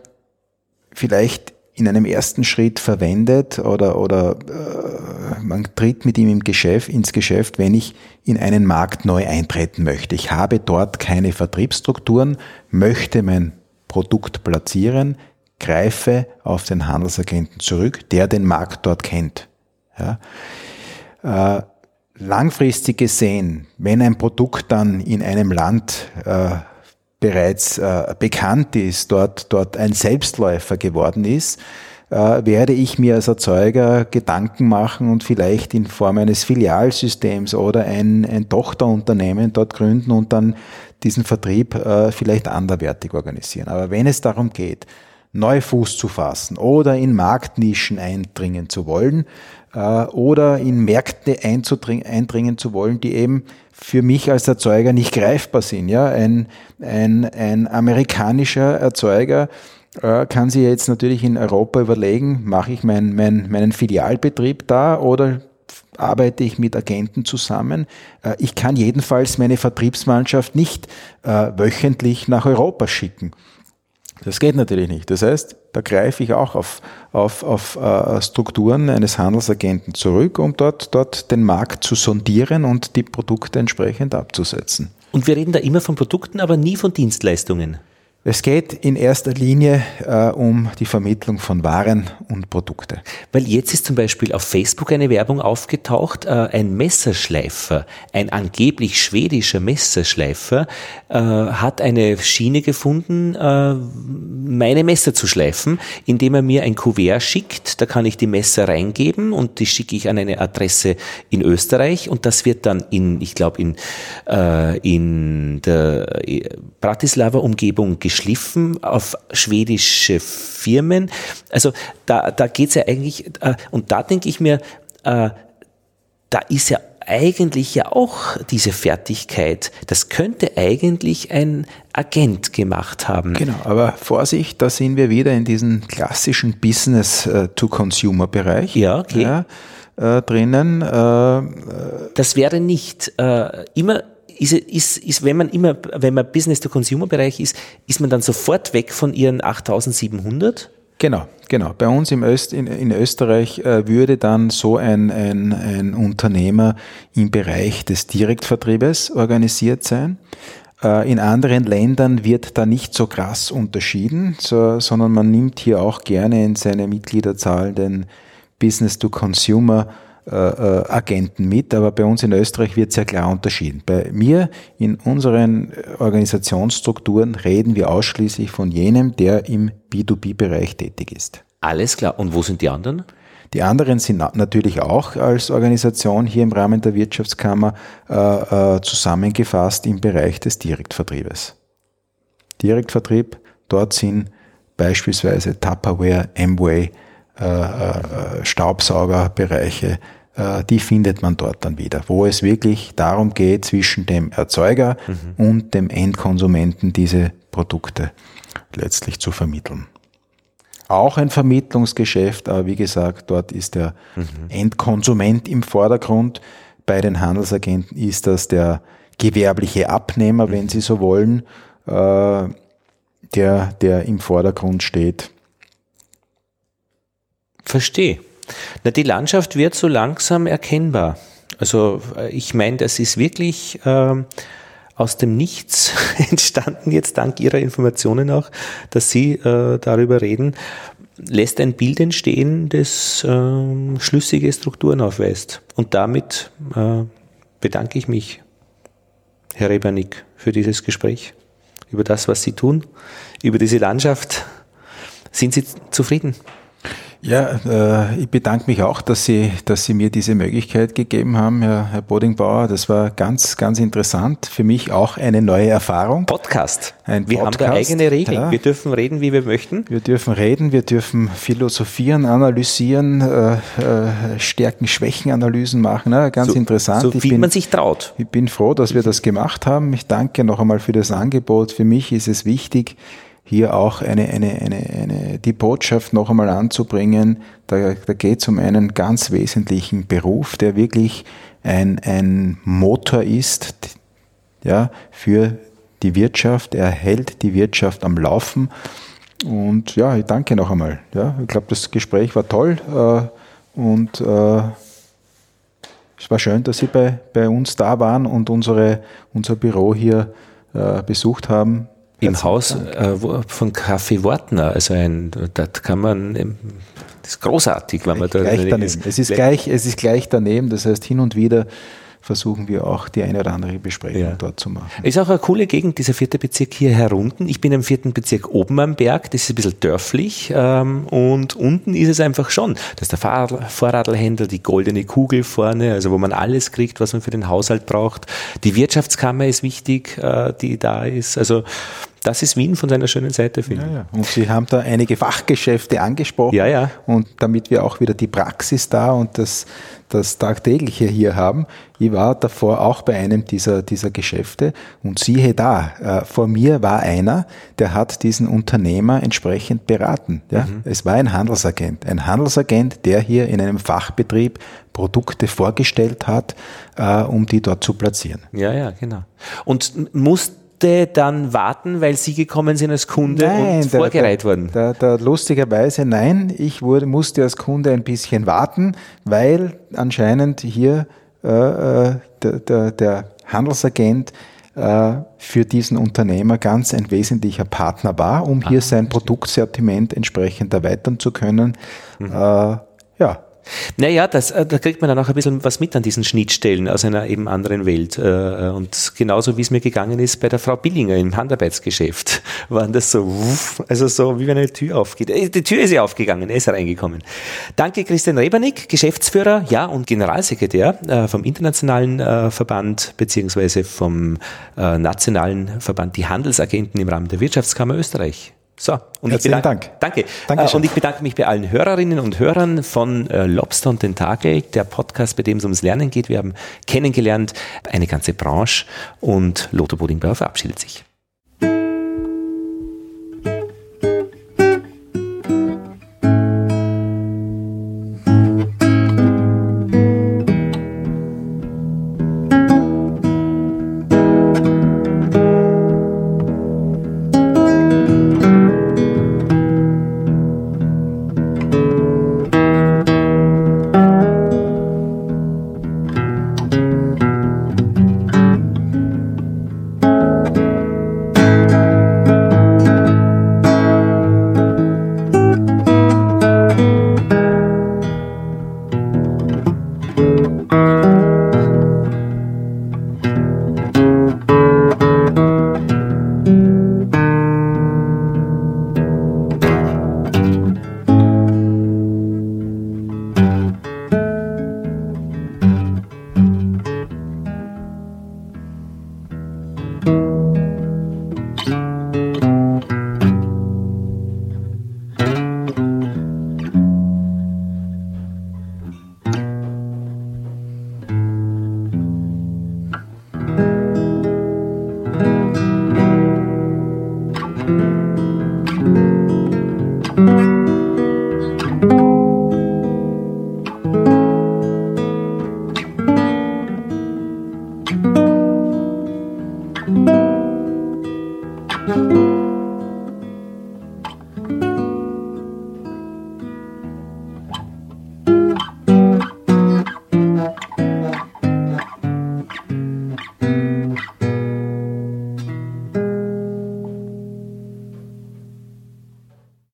vielleicht in einem ersten Schritt verwendet oder, oder äh, man tritt mit ihm im Geschäft, ins Geschäft, wenn ich in einen Markt neu eintreten möchte. Ich habe dort keine Vertriebsstrukturen, möchte mein Produkt platzieren, greife auf den Handelsagenten zurück, der den Markt dort kennt. Ja. Äh, langfristig gesehen, wenn ein Produkt dann in einem Land äh, bereits äh, bekannt ist, dort, dort ein Selbstläufer geworden ist, äh, werde ich mir als Erzeuger Gedanken machen und vielleicht in Form eines Filialsystems oder ein, ein Tochterunternehmen dort gründen und dann diesen Vertrieb äh, vielleicht anderwertig organisieren. Aber wenn es darum geht, neu Fuß zu fassen oder in Marktnischen eindringen zu wollen äh, oder in Märkte eindringen zu wollen, die eben für mich als Erzeuger nicht greifbar sind. Ja, ein, ein, ein amerikanischer Erzeuger äh, kann sich jetzt natürlich in Europa überlegen, mache ich mein, mein, meinen Filialbetrieb da oder arbeite ich mit Agenten zusammen. Äh, ich kann jedenfalls meine Vertriebsmannschaft nicht wöchentlich nach Europa schicken. Das geht natürlich nicht. Das heißt, da greife ich auch auf, auf, auf äh, Strukturen eines Handelsagenten zurück, um dort, dort den Markt zu sondieren und die Produkte entsprechend abzusetzen. Und wir reden da immer von Produkten, aber nie von Dienstleistungen. Es geht in erster Linie äh, um die Vermittlung von Waren und Produkte. Weil jetzt ist zum Beispiel auf Facebook eine Werbung aufgetaucht, äh, ein Messerschleifer, ein angeblich schwedischer Messerschleifer, äh, hat eine Schiene gefunden, äh, meine Messer zu schleifen, indem er mir ein Kuvert schickt. Da kann ich die Messer reingeben und die schicke ich an eine Adresse in Österreich und das wird dann in, ich glaube, in, äh, in der äh, Bratislava-Umgebung geschliffen auf schwedische Firmen. Also da, da geht's ja eigentlich, äh, und da denke ich mir, äh, da ist ja eigentlich ja auch diese Fertigkeit. Das könnte eigentlich ein Agent gemacht haben. Genau, aber Vorsicht, da sind wir wieder in diesem klassischen Business-to-Consumer-Bereich. Ja, okay. Ja, äh, drinnen. Äh, das wäre nicht äh, immer ist, ist, ist, wenn man immer, wenn man Business-to-Consumer-Bereich ist, ist man dann sofort weg von ihren 8700? Genau, genau. Bei uns im Öst, in, in Österreich äh, würde dann so ein, ein, ein Unternehmer im Bereich des Direktvertriebes organisiert sein. Äh, in anderen Ländern wird da nicht so krass unterschieden, so, sondern man nimmt hier auch gerne in seine Mitgliederzahl den Business-to-Consumer Agenten mit, aber bei uns in Österreich wird sehr klar unterschieden. Bei mir in unseren Organisationsstrukturen reden wir ausschließlich von jenem, der im B2B-Bereich tätig ist. Alles klar. Und wo sind die anderen? Die anderen sind natürlich auch als Organisation hier im Rahmen der Wirtschaftskammer äh, äh, zusammengefasst im Bereich des Direktvertriebes. Direktvertrieb, dort sind beispielsweise Tupperware, Amway, äh, äh, Staubsaugerbereiche, äh, die findet man dort dann wieder, wo es wirklich darum geht, zwischen dem Erzeuger mhm. und dem Endkonsumenten diese Produkte letztlich zu vermitteln. Auch ein Vermittlungsgeschäft, aber wie gesagt, dort ist der mhm. Endkonsument im Vordergrund. Bei den Handelsagenten ist das der gewerbliche Abnehmer, mhm. wenn Sie so wollen, der, der im Vordergrund steht. Verstehe. Na, die Landschaft wird so langsam erkennbar. Also äh, ich meine, das ist wirklich ähm, aus dem Nichts entstanden, jetzt dank Ihrer Informationen auch, dass Sie äh, darüber reden, lässt ein Bild entstehen, das äh, schlüssige Strukturen aufweist. Und damit äh, bedanke ich mich, Herr Rebernick, für dieses Gespräch, über das, was Sie tun, über diese Landschaft. Sind Sie zufrieden? Ja, äh, ich bedanke mich auch, dass Sie, dass Sie mir diese Möglichkeit gegeben haben, Herr, Herr Bodingbauer. Das war ganz, ganz interessant. Für mich auch eine neue Erfahrung. Podcast. Ein wir Podcast. haben da eigene Regeln. Ja. Wir dürfen reden, wie wir möchten. Wir dürfen reden, wir dürfen philosophieren, analysieren, äh, äh, Stärken, Schwächen, Analysen machen. Ja, ganz so, interessant. So wie bin, man sich traut. Ich bin froh, dass wir das gemacht haben. Ich danke noch einmal für das Angebot. Für mich ist es wichtig, hier auch eine, eine, eine, eine, die Botschaft noch einmal anzubringen. Da, da geht es um einen ganz wesentlichen Beruf, der wirklich ein, ein Motor ist ja, für die Wirtschaft. Er hält die Wirtschaft am Laufen. Und ja, ich danke noch einmal. Ja, ich glaube, das Gespräch war toll äh, und äh, es war schön, dass Sie bei, bei uns da waren und unsere, unser Büro hier äh, besucht haben im Haus äh, von Kaffee Wortner. Also ein, dort kann man, das ist großartig, wenn man da. Gleich daneben. Es ist gleich, es ist gleich daneben. Das heißt, hin und wieder versuchen wir auch die eine oder andere Besprechung ja. dort zu machen. Ist auch eine coole Gegend, dieser vierte Bezirk hier herunten. Ich bin im vierten Bezirk oben am Berg, das ist ein bisschen dörflich ähm, und unten ist es einfach schon. Das ist der Fahr Vorradlhändler, die goldene Kugel vorne, also wo man alles kriegt, was man für den Haushalt braucht. Die Wirtschaftskammer ist wichtig, äh, die da ist. Also Das ist Wien von seiner schönen Seite, finde ich. Ja, ja. Und Sie haben da einige Fachgeschäfte angesprochen. Ja, ja. Und damit wir auch wieder die Praxis da und das, das Tagtägliche hier haben. Ich war davor auch bei einem dieser, dieser Geschäfte und siehe da, äh, vor mir war einer, der hat diesen Unternehmer entsprechend beraten. Ja? Mhm. Es war ein Handelsagent. Ein Handelsagent, der hier in einem Fachbetrieb Produkte vorgestellt hat, äh, um die dort zu platzieren. Ja, ja, genau. Und muss dann warten, weil Sie gekommen sind als Kunde nein, und vorgereiht wurden? Da, da, lustigerweise nein, ich wurde, musste als Kunde ein bisschen warten, weil anscheinend hier äh, äh der, der, der Handelsagent äh, für diesen Unternehmer ganz ein wesentlicher Partner war, um hier ah, sein Produktsortiment entsprechend erweitern zu können. Mhm. Äh, ja, naja, das, äh, da kriegt man dann auch ein bisschen was mit an diesen Schnittstellen aus einer eben anderen Welt. Äh, und genauso wie es mir gegangen ist bei der Frau Billinger im Handarbeitsgeschäft, waren das so, also so wie wenn eine Tür aufgeht. Äh, die Tür ist ja aufgegangen, er ist reingekommen. Danke Christian Rebernick, Geschäftsführer, ja, und Generalsekretär vom internationalen Verband beziehungsweise vom nationalen Verband die Handelsagenten im Rahmen der Wirtschaftskammer Österreich. So, und Herzlichen ich bedanke, Dank. Danke. Dankeschön. und ich bedanke mich bei allen Hörerinnen und Hörern von äh, Lobster und Tentakel, der Podcast, bei dem es ums Lernen geht. Wir haben kennengelernt eine ganze Branche und Lotto Bodingbauer verabschiedet sich.